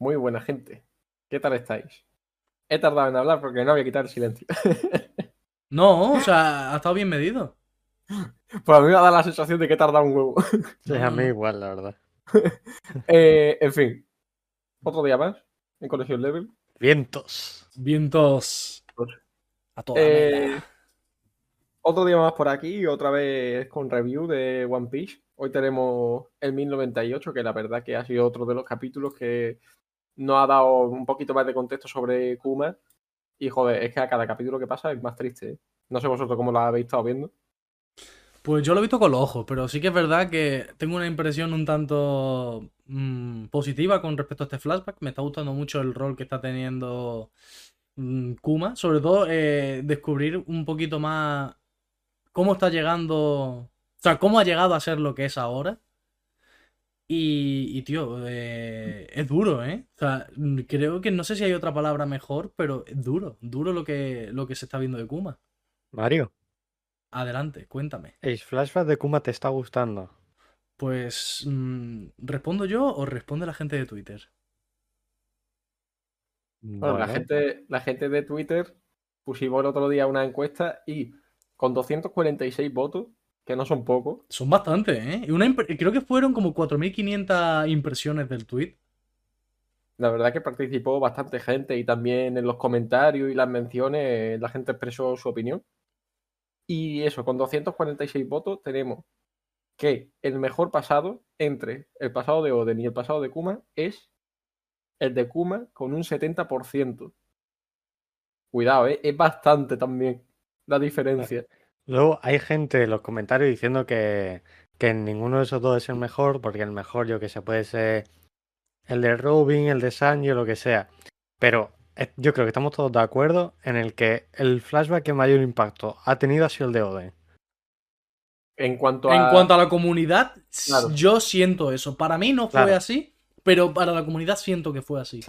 muy buena gente. ¿Qué tal estáis? He tardado en hablar porque no voy a quitar el silencio. No, o sea, ha estado bien medido. Pues a mí me ha dado la sensación de que he tardado un huevo. Sí, a mí igual, la verdad. Eh, en fin, otro día más en Colegio Level. Vientos. Vientos. A toda Eh, otro día más por aquí, otra vez con review de One Piece. Hoy tenemos el 1098, que la verdad que ha sido otro de los capítulos que nos ha dado un poquito más de contexto sobre Kuma. Y joder, es que a cada capítulo que pasa es más triste. ¿eh? No sé vosotros cómo lo habéis estado viendo. Pues yo lo he visto con los ojos, pero sí que es verdad que tengo una impresión un tanto mm, positiva con respecto a este flashback. Me está gustando mucho el rol que está teniendo mm, Kuma. Sobre todo eh, descubrir un poquito más cómo está llegando. O sea, cómo ha llegado a ser lo que es ahora. Y, y, tío, eh, es duro, ¿eh? O sea, creo que no sé si hay otra palabra mejor, pero es duro. Duro lo que, lo que se está viendo de Kuma. Mario, Adelante, cuéntame. ¿el flashback de Kuma te está gustando? Pues, mm, ¿respondo yo o responde la gente de Twitter? Bueno, la Bueno, gente, la gente de Twitter pusimos el otro día una encuesta y con 246 votos, que no son pocos, Son bastantes, ¿eh? Una creo que fueron como 4.500 impresiones del tweet. la verdad que participó bastante gente y también en los comentarios y las menciones la gente expresó su opinión. Y eso, con 246 votos tenemos que el mejor pasado entre el pasado de Oden y el pasado de Kuma es el de Kuma con un 70%. Cuidado, ¿eh? es bastante también la diferencia. Luego hay gente en los comentarios diciendo que, que ninguno de esos dos es el mejor, porque el mejor, yo que sé, puede ser el de Robin, el de Sanji o lo que sea. Pero eh, yo creo que estamos todos de acuerdo en el que el flashback que mayor impacto ha tenido ha sido el de Oden. En cuanto a... En cuanto a la comunidad, Claro. yo siento eso. Para mí no fue Claro. así, pero para la comunidad siento que fue así.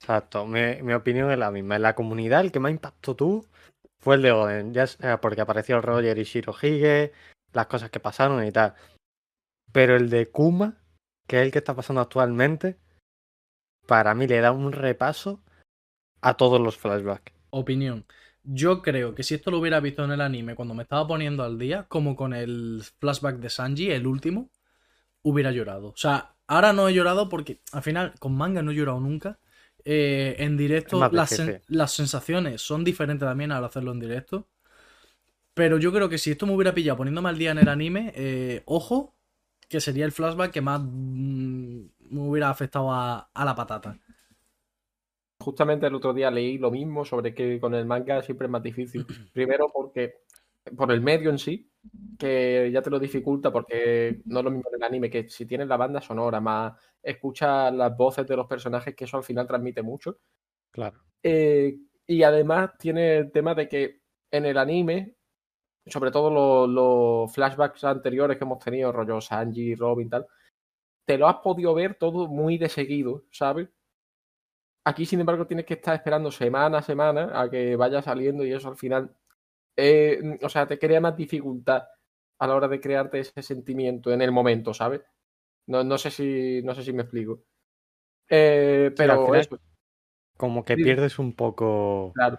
Exacto, mi, mi opinión es la misma. En la comunidad, el que más impactó tú fue el de Oden, ya sea porque apareció Roger y Shirohige, las cosas que pasaron y tal. Pero el de Kuma, que es el que está pasando actualmente, para mí le da un repaso a todos los flashbacks. Opinión. Yo creo que si esto lo hubiera visto en el anime cuando me estaba poniendo al día, como con el flashback de Sanji, el último, hubiera llorado. O sea, ahora no he llorado porque al final con manga no he llorado nunca. Eh, en directo sen- las sensaciones son diferentes también al hacerlo en directo. Pero yo creo que si esto me hubiera pillado poniéndome al día en el anime, eh, ojo, que sería el flashback que más mm, me hubiera afectado a, a la patata. Justamente el otro día leí lo mismo sobre que con el manga siempre es más difícil. Primero porque por el medio en sí, que ya te lo dificulta porque no es lo mismo en el anime que si tienes la banda sonora más escuchas las voces de los personajes que eso al final transmite mucho. Claro. Eh, y además tiene el tema de que en el anime, sobre todo los, los flashbacks anteriores que hemos tenido, rollo Sanji, Robin, tal, te lo has podido ver todo muy de seguido, ¿sabes? Aquí, sin embargo, tienes que estar esperando semana a semana a que vaya saliendo y eso al final, eh, o sea, te crea más dificultad a la hora de crearte ese sentimiento en el momento, ¿sabes? No, no sé si, no sé si me explico. Eh, pero final- eso, Como que pierdes un poco claro.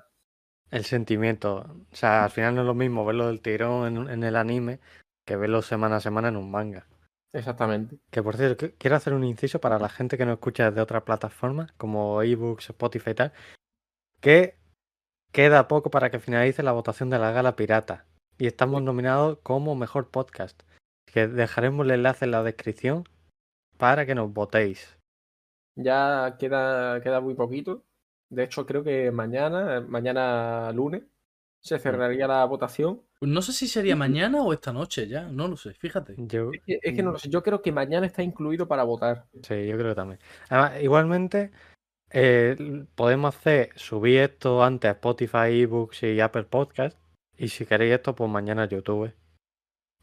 el sentimiento. O sea, al final no es lo mismo verlo del tirón en, el anime que verlo semana a semana en un manga. Exactamente. Que por cierto, quiero hacer un inciso para la gente que no escucha desde otras plataformas, como ebooks, Spotify y tal, que queda poco para que finalice la votación de la gala pirata. Y estamos nominados como mejor podcast. Que dejaremos el enlace en la descripción para que nos votéis. Ya queda, queda muy poquito. De hecho, creo que mañana, mañana lunes, se cerraría la votación. No sé si sería mañana o esta noche ya, no lo sé, fíjate. Yo, Es que, es que no lo sé. Yo creo que mañana está incluido para votar. Sí, yo creo que también. Además, igualmente, eh, podemos hacer, subir esto antes a Spotify, eBooks y Apple Podcast. Y si queréis esto, pues mañana a YouTube.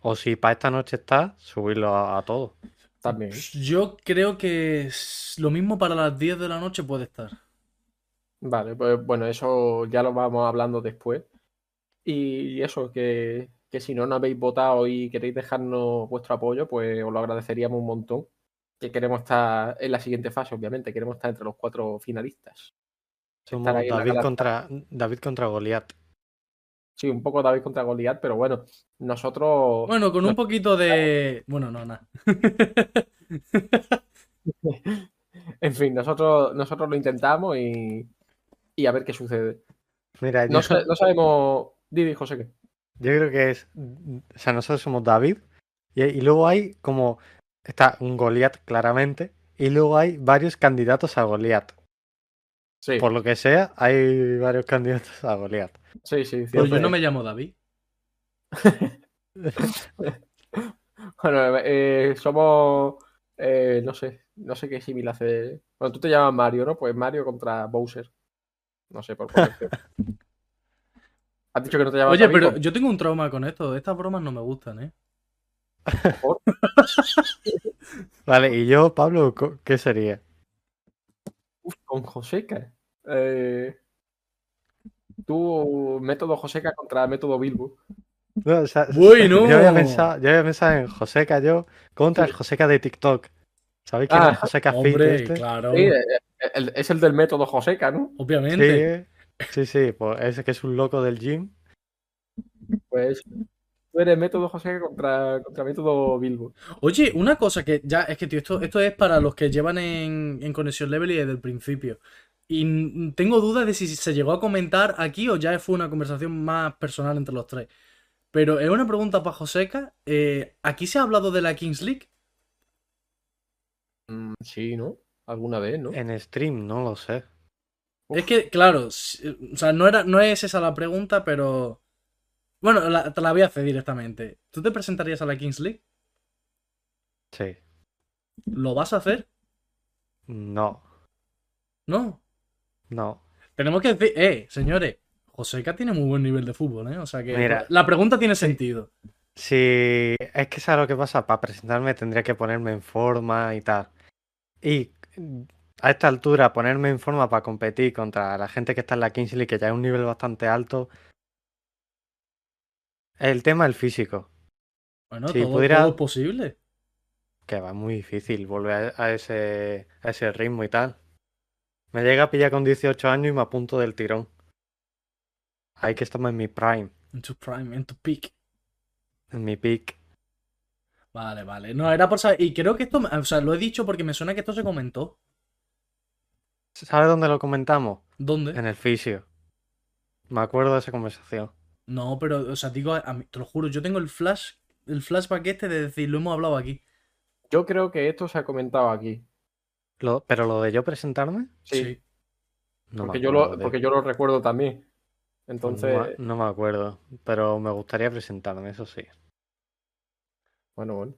O si para esta noche está, subirlo a, a todo. También. Yo creo que es lo mismo para las 10 de la noche puede estar. Vale, pues bueno, eso ya lo vamos hablando después. Y eso, que, que si no, no habéis votado y queréis dejarnos vuestro apoyo, pues os lo agradeceríamos un montón. Que queremos estar en la siguiente fase, obviamente. Queremos estar entre los cuatro finalistas. Somos David contra, David contra Goliat. Sí, un poco David contra Goliat, pero bueno, nosotros. Bueno, con un poquito de. Bueno, no, nada. En fin, nosotros, nosotros lo intentamos y, y a ver qué sucede. Mira, No, yo, sa- no sabemos. Didi, José, ¿qué? yo creo que es. O sea, nosotros somos David. Y, y luego hay como. Está un Goliat, claramente. Y luego hay varios candidatos a Goliat. Sí, Por lo que sea, hay varios candidatos a Goliat. sí, sí. Pues cierto yo no me llamo David. Bueno, eh, somos. eh, no sé, no sé qué símil hace. Bueno, tú te llamas Mario, ¿no? Pues Mario contra Bowser. No sé, por poner. Has dicho que no te llamas Oye, David, pero yo tengo un trauma con esto. Estas bromas no me gustan, ¿eh? Por- Vale, y yo, Pablo, ¿qué sería? Uf, con Joseca. Eh, tú, método Joseca contra método Bilbo. No, o sea, Bueno. Yo había pensado, yo había pensado en Joseca yo contra el Joseca de TikTok. ¿Sabéis quién Ah, es el Joseca Fit Hombre, este? claro. Sí, eh, el- es el del método Joseca, ¿no? Obviamente. Sí, sí, sí, pues ese que es un loco del gym. Pues tú eres método Joseca contra, contra método Bilbo. Oye, una cosa que ya es que, tío, esto, esto es para los que llevan en, en Conexión Level y desde el principio. Y tengo dudas de si se llegó a comentar aquí o ya fue una conversación más personal entre los tres. Pero es una pregunta para Joseca. eh, ¿Aquí se ha hablado de la Kings League? Mm, sí, ¿no? Alguna vez, ¿no? En stream, no lo sé. Es que, claro, o sea, no, era, no es esa la pregunta, pero. Bueno, la- te la voy a hacer directamente. ¿Tú te presentarías a la Kings League? Sí. ¿Lo vas a hacer? No, No. no. Tenemos que decir, eh, señores, Joseca tiene muy buen nivel de fútbol, ¿eh? O sea que Mira. la pregunta tiene sentido. Si es que sabes lo que pasa, para presentarme tendría que ponerme en forma y tal. Y a esta altura, ponerme en forma para competir contra la gente que está en la Kings League, que ya es un nivel bastante alto. El tema el físico, Bueno, Si todo, pudiera- todo posible. que va muy difícil volver a, a ese, a ese ritmo y tal. Me llega a pillar con 18 años y me apunto del tirón. Ahí que estamos en mi prime, En tu prime, en tu peak. en mi peak. Vale, vale. No, era por saber. Y creo que esto, o sea, lo he dicho porque me suena que esto se comentó. ¿Sabes dónde lo comentamos? ¿Dónde? En el fisio. Me acuerdo de esa conversación. No, pero, o sea, digo, a mí- te lo juro, yo tengo el flash, el flashback este de decir, lo hemos hablado aquí. Yo creo que esto se ha comentado aquí. Lo- pero lo de yo presentarme, Sí, no porque, yo lo, porque yo lo recuerdo también. Entonces, no, me- no me acuerdo, pero me gustaría presentarme, eso sí. bueno, bueno.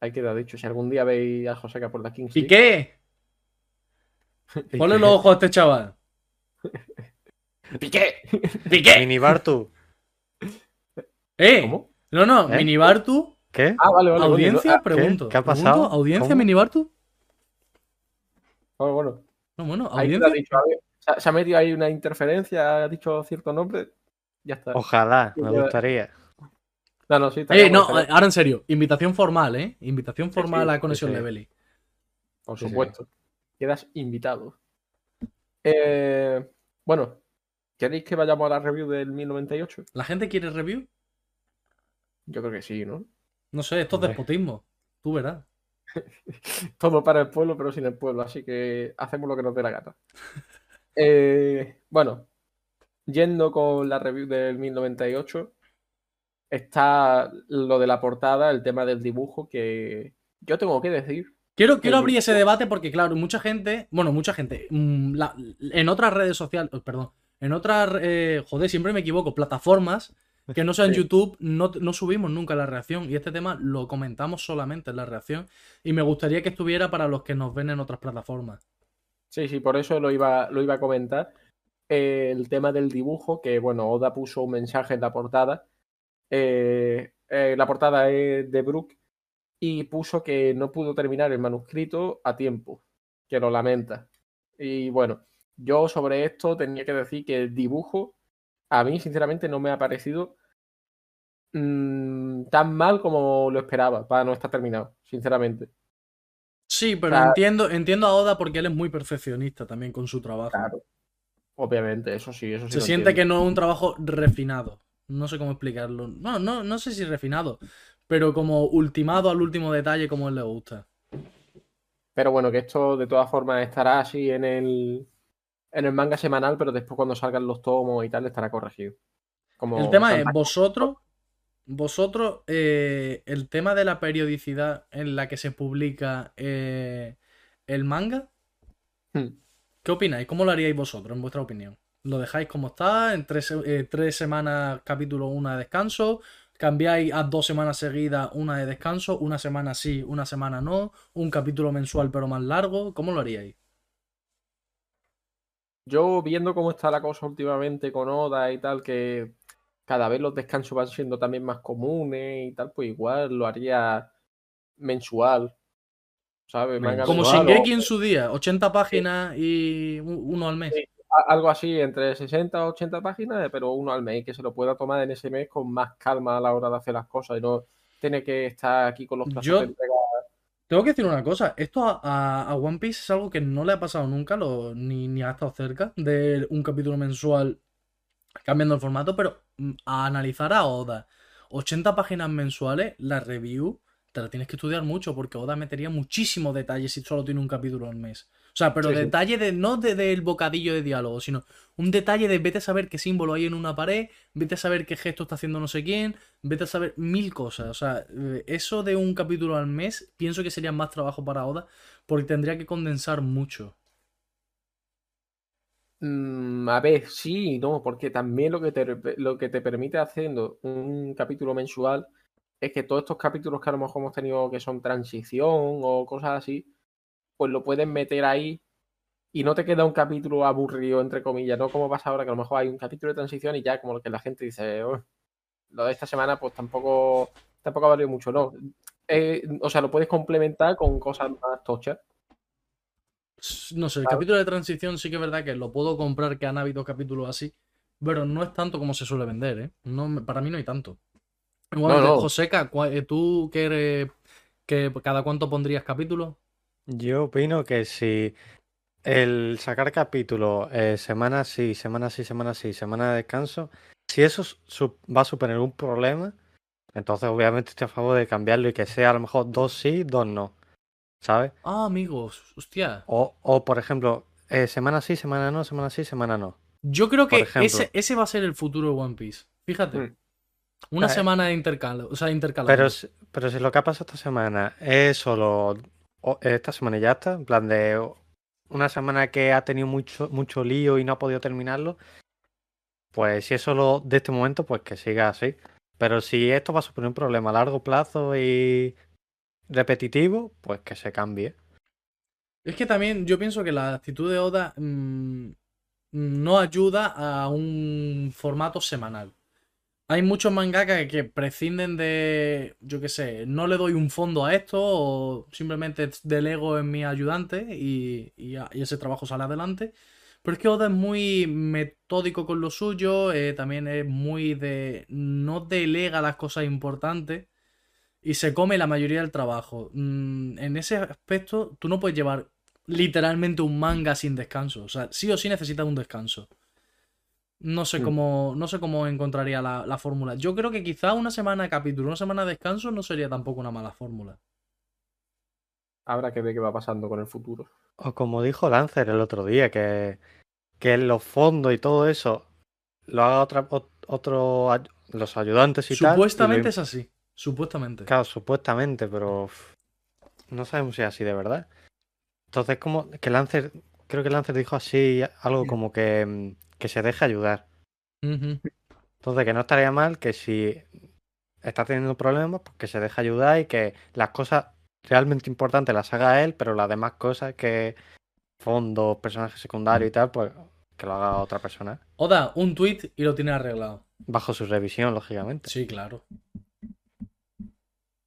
Ahí queda dicho. Si algún día veis a Joseca por la Kings ¿Y qué? Ponle los ojos a este chaval. ¡Piqué! ¿Piqué? Minibartu, ¿Eh? ¿Cómo? No, no, ¿Eh? Minibartu. ¿qué? Ah, vale, ¿Audiencia? ah, pregunto. ¿Qué ha Pregunto, pasado? ¿Audiencia ¿Cómo? Minibartu? bueno, bueno. No, bueno, audiencia. dicho. a se ha- metido ahí una interferencia, ha dicho cierto nombre. Ya está. Ojalá, me gustaría. No, no, sí. Eh, no, ahora en serio, invitación formal, ¿eh? Invitación formal sí, a sí, Conexión sí. Levely. Por sí, sí. supuesto. Quedas invitado. Eh, bueno, ¿queréis que vayamos a la review del 1098? ¿La gente quiere review? Yo creo que sí, ¿no? No sé, esto es despotismo. Tú verás. Todo para el pueblo, pero sin el pueblo, así que hacemos lo que nos dé la gata. Eh, bueno, yendo con la review del 1098, está lo de la portada, el tema del dibujo, que yo tengo que decir. Quiero, quiero abrir ese debate porque, claro, mucha gente, bueno, mucha gente, mm, la- en otras redes sociales, oh, perdón, en otras, eh, joder, siempre me equivoco, plataformas que no sean Sí. YouTube, no, no subimos nunca la reacción y este tema lo comentamos solamente en la reacción y me gustaría que estuviera para los que nos ven en otras plataformas. Sí, sí, por eso lo iba, lo iba a comentar. Eh, el tema del dibujo, que bueno, Oda puso un mensaje en la portada. Eh, eh, la portada es de Brook y puso que no pudo terminar el manuscrito a tiempo, que lo lamenta. Y bueno, yo sobre esto tenía que decir que el dibujo a mí sinceramente no me ha parecido mm, tan mal como lo esperaba para no estar terminado, sinceramente. Sí, pero Claro. entiendo, entiendo a Oda porque él es muy perfeccionista también con su trabajo. Claro. Obviamente, eso sí, eso sí. Se siente que no es un trabajo refinado. No sé cómo explicarlo. No, no, no sé si refinado, pero como ultimado al último detalle como él le gusta. Pero bueno, que esto de todas formas estará así en el, en el manga semanal, pero después cuando salgan los tomos y tal estará corregido. Como El tema es, vosotros, vosotros, eh, el tema de la periodicidad en la que se publica eh, el manga, Hmm. ¿qué opináis? ¿Cómo lo haríais vosotros, en vuestra opinión? ¿Lo dejáis como está? ¿En tres, eh, tres semanas capítulo, una de descanso? ¿Cambiáis a dos semanas seguidas, una de descanso? ¿Una semana sí, una semana no? ¿Un capítulo mensual pero más largo? ¿Cómo lo haríais? Yo viendo cómo está la cosa últimamente con Oda y tal, que cada vez los descansos van siendo también más comunes y tal, pues igual lo haría mensual. ¿Sabes? Como o- Shingeki en su día, 80 páginas y uno al mes. Sí. algo así, entre 60 o 80 páginas, pero uno al mes, que se lo pueda tomar en ese mes con más calma a la hora de hacer las cosas y no tiene que estar aquí con los plazos Yo- de entrega. Tengo que decir una cosa, esto a, One Piece es algo que no le ha pasado nunca, ni ha estado cerca de un capítulo mensual cambiando el formato, pero mm, a analizar a Oda 80 páginas mensuales, la review te la tienes que estudiar mucho porque Oda metería muchísimos detalles si solo tiene un capítulo al mes. O sea, pero Sí, sí. detalle de no de- del bocadillo de diálogo, sino un detalle de vete a saber qué símbolo hay en una pared, vete a saber qué gesto está haciendo no sé quién, vete a saber mil cosas. O sea, eh, eso de un capítulo al mes, pienso que sería más trabajo para Oda porque tendría que condensar mucho. Mm, a ver, sí no, porque también lo que te, lo que te permite haciendo un capítulo mensual es que todos estos capítulos que a lo mejor hemos tenido que son transición o cosas así, pues lo puedes meter ahí y no te queda un capítulo aburrido, entre comillas, no como pasa ahora que a lo mejor hay un capítulo de transición y ya como lo que la gente dice, "Oh, lo de esta semana pues tampoco, tampoco ha valido mucho, no. Eh, o sea, lo puedes complementar con cosas más tochas. No sé, el capítulo de transición sí que es verdad que lo puedo comprar, que han habido capítulos así, pero no es tanto como se suele vender, ¿eh? No, para mí no hay tanto. Igualmente, no. Joseca, eh, ¿tú qué eres- que cada cuánto pondrías capítulo? Yo opino que si el sacar capítulo eh, semana sí, semana sí, semana sí, semana de descanso, si eso su- va a suponer un problema, entonces obviamente estoy a favor de cambiarlo y que sea a lo mejor dos sí, dos no, ¿sabes? Ah, amigos, hostia. O, o por ejemplo, eh, semana sí, semana no, semana sí, semana no. Yo creo que ese, ese va a ser el futuro de One Piece. Fíjate. Mm. Una Eh, semana de intercalo, o sea, intercalando. Pero, si- pero si lo que ha pasado esta semana es solo esta semana ya está, en plan de una semana que ha tenido mucho, mucho lío y no ha podido terminarlo, pues si es solo de este momento, pues que siga así. Pero si esto va a suponer un problema a largo plazo y repetitivo, pues que se cambie. Es que también yo pienso que la actitud de Oda mm, no ayuda a un formato semanal. Hay muchos mangakas que prescinden de, yo qué sé, no le doy un fondo a esto o simplemente delego en mi ayudante y, y ese trabajo sale adelante. Pero es que Oda es muy metódico con lo suyo, eh, también es muy de... no delega las cosas importantes y se come la mayoría del trabajo. Mm, en ese aspecto, tú no puedes llevar literalmente un manga sin descanso. O sea, sí o sí necesitas un descanso. No sé Mm. cómo, no sé cómo encontraría la, la fórmula. Yo creo que quizá una semana de capítulo, una semana de descanso no sería tampoco una mala fórmula. Habrá que ver qué va pasando con el futuro. O como dijo Lancer el otro día, que, que los fondos y todo eso lo haga otra, ot- otro, los ayudantes y tal. y lo Supuestamente es así. Supuestamente. Claro, supuestamente, pero no sabemos si es así de verdad. Entonces, como que Lancer, creo que Lancer dijo así algo como que, mm, que se deje ayudar. Entonces, que no estaría mal que si está teniendo problemas, pues que se deje ayudar y que las cosas realmente importantes las haga él, pero las demás cosas que fondos, personajes secundarios y tal, pues que lo haga otra persona. Oda, un tweet y lo tiene arreglado. Bajo su revisión, lógicamente. Sí, claro.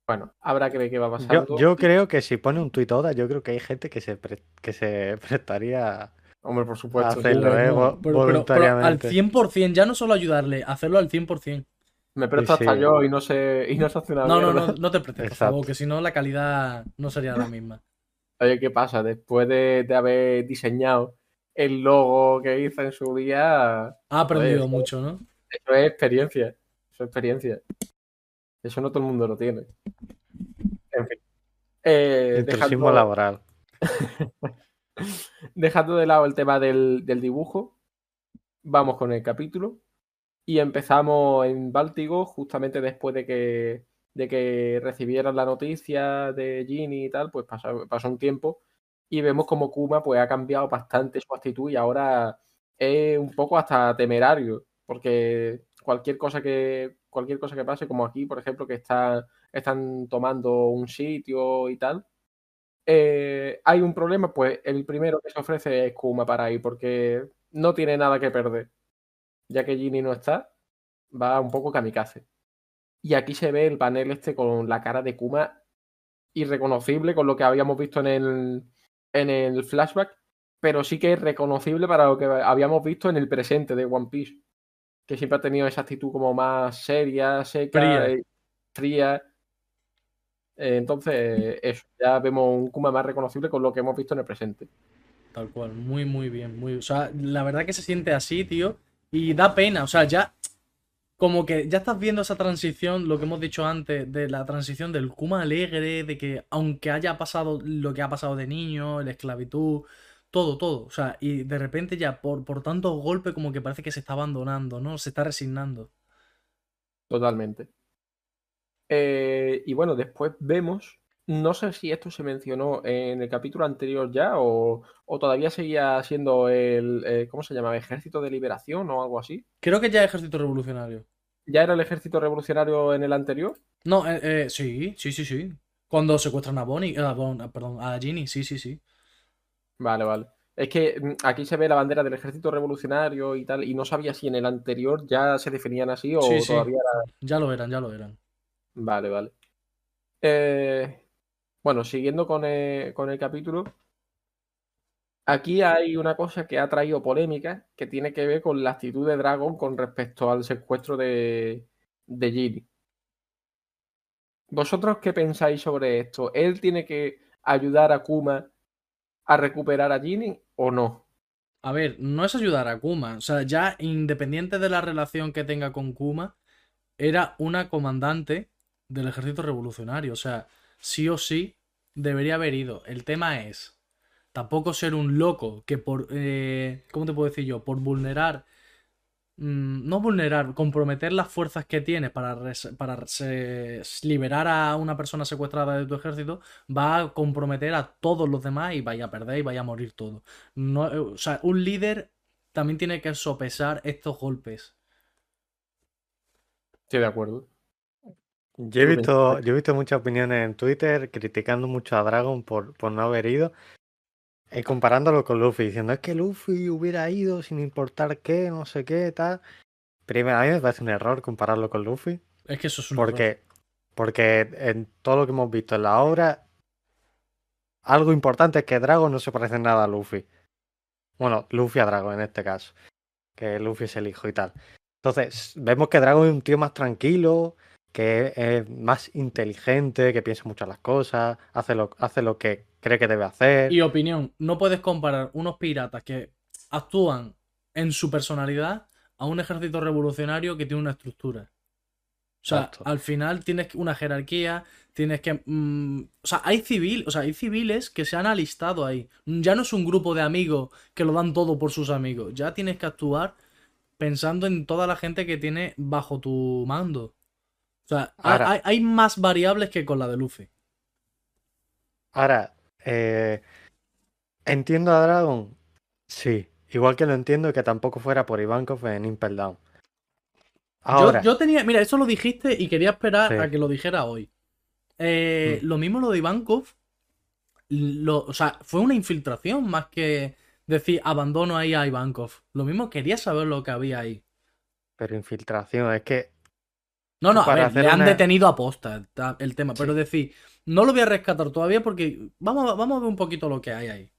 Bueno, habrá que ver qué va Yo, pasando. yo creo que si pone un tuit Oda, yo creo que hay gente que se, pre- que se prestaría Hombre, por supuesto. Hacerlo, tío. eh, No, vo- pero, pero- pero al voluntariamente. 100%, ya no solo ayudarle, hacerlo al 100%. Me presto Sí, hasta sí. yo y no sé, y no se hace una No, no, no, no te prestes, por Exacto. favor, que si no la calidad no sería la misma. Oye, ¿qué pasa? Después de, de haber diseñado el logo que hizo en su día, Ha aprendido Joder, mucho, ¿no? eso es experiencia. Eso es experiencia. Eso no todo el mundo lo tiene. En fin. Eh, dejando- laboral. Dejando de lado el tema del, del dibujo, vamos con el capítulo. Y empezamos en Báltigo, justamente después de que, de que recibieran la noticia de Ginny y tal, pues pasó, pasó un tiempo. Y vemos como Kuma pues, ha cambiado bastante su actitud y ahora es un poco hasta temerario. Porque cualquier cosa que, cualquier cosa que pase, como aquí, por ejemplo, que está, están tomando un sitio y tal, eh, hay un problema, pues el primero que se ofrece es Kuma para ir, porque no tiene nada que perder. Ya que Ginny no está, va un poco kamikaze. Y aquí se ve el panel este con la cara de Kuma irreconocible con lo que habíamos visto en el, en el flashback, pero sí que es reconocible para lo que habíamos visto en el presente de One Piece, que siempre ha tenido esa actitud como más seria, seca, Fría. eh, fría. Eh, Entonces, eso, ya vemos un Kuma más reconocible con lo que hemos visto en el presente. Tal cual, muy, muy bien. Muy... O sea, la verdad que se siente así, tío. Y da pena, o sea, ya. Como que ya estás viendo esa transición, lo que hemos dicho antes, de la transición del Kuma alegre, de que aunque haya pasado lo que ha pasado de niño, la esclavitud, todo, todo. O sea, y de repente ya por, por tantos golpes, como que parece que se está abandonando, ¿no? Se está resignando. Totalmente. Eh, y bueno, después vemos, no sé si esto se mencionó en el capítulo anterior ya o, o todavía seguía siendo el, eh, ¿cómo se llama? Ejército de Liberación o algo así. Creo que ya ejército revolucionario. ¿Ya era el ejército revolucionario en el anterior? No, eh, eh, sí, sí, sí, sí. Cuando secuestran a Bonnie, a Bon- a- perdón, a Ginny, sí, sí, sí. Vale, vale. Es que mm, aquí se ve la bandera del ejército revolucionario y tal, y no sabía si en el anterior ya se definían así o Sí, sí. todavía era... Ya lo eran, ya lo eran. Vale, vale. Eh, bueno, siguiendo con el, con el capítulo, aquí hay una cosa que ha traído polémica que tiene que ver con la actitud de Dragon con respecto al secuestro de, de. ¿Vosotros qué pensáis sobre esto? ¿Él tiene que ayudar a Kuma a recuperar a Ginny o no? A ver, no es ayudar a Kuma. O sea, ya independiente de la relación que tenga con Kuma, era una comandante del ejército revolucionario. O sea, sí o sí debería haber ido. El tema es tampoco ser un loco que por... eh, ¿Cómo te puedo decir yo? Por vulnerar... mm, no vulnerar, comprometer las fuerzas que tiene para, res- para se- liberar a una persona secuestrada de tu ejército, va a comprometer a todos los demás y vaya a perder y vaya a morir todo. No, eh, o sea, un líder también tiene que sopesar estos golpes. Estoy de acuerdo. Yo he visto, yo he visto muchas opiniones en Twitter criticando mucho a Dragon por, por no haber ido. Y comparándolo con Luffy, diciendo es que Luffy hubiera ido sin importar qué, no sé qué, tal. Primero, a mí me parece un error compararlo con Luffy. Es que eso es un error. Porque, porque en todo lo que hemos visto en la obra, algo importante es que Dragon no se parece nada a Luffy. Bueno, Luffy a Dragon en este caso. Que Luffy es el hijo y tal. Entonces, vemos que Dragon es un tío más tranquilo, que es más inteligente, que piensa mucho en las cosas, hace lo, hace lo que cree que debe hacer. Y opinión, no puedes comparar unos piratas que actúan en su personalidad a un ejército revolucionario que tiene una estructura. O sea, Exacto. al final tienes una jerarquía, tienes que... mm, o sea, hay civil, o sea, hay civiles que se han alistado ahí. Ya no es un grupo de amigos que lo dan todo por sus amigos. Ya tienes que actuar pensando en toda la gente que tiene bajo tu mando. O sea, Ahora- hay, hay más variables que con la de Luffy. Ahora, eh, ¿entiendo a Dragon? Sí. Igual que lo entiendo que tampoco fuera por Ivankov en Impel Down. Ahora, yo tenía, mira, eso lo dijiste y quería esperar Sí. a que lo dijera hoy. Eh, Mm. Lo mismo lo de Ivankov, lo, o sea, fue una infiltración más que decir abandono ahí a Ivankov. Lo mismo quería saber lo que había ahí. pero infiltración, es que No, no, a ver, le han una- detenido a posta el, tema, pero Sí. decir, no lo voy a rescatar todavía porque vamos, a- vamos a ver un poquito lo que hay ahí.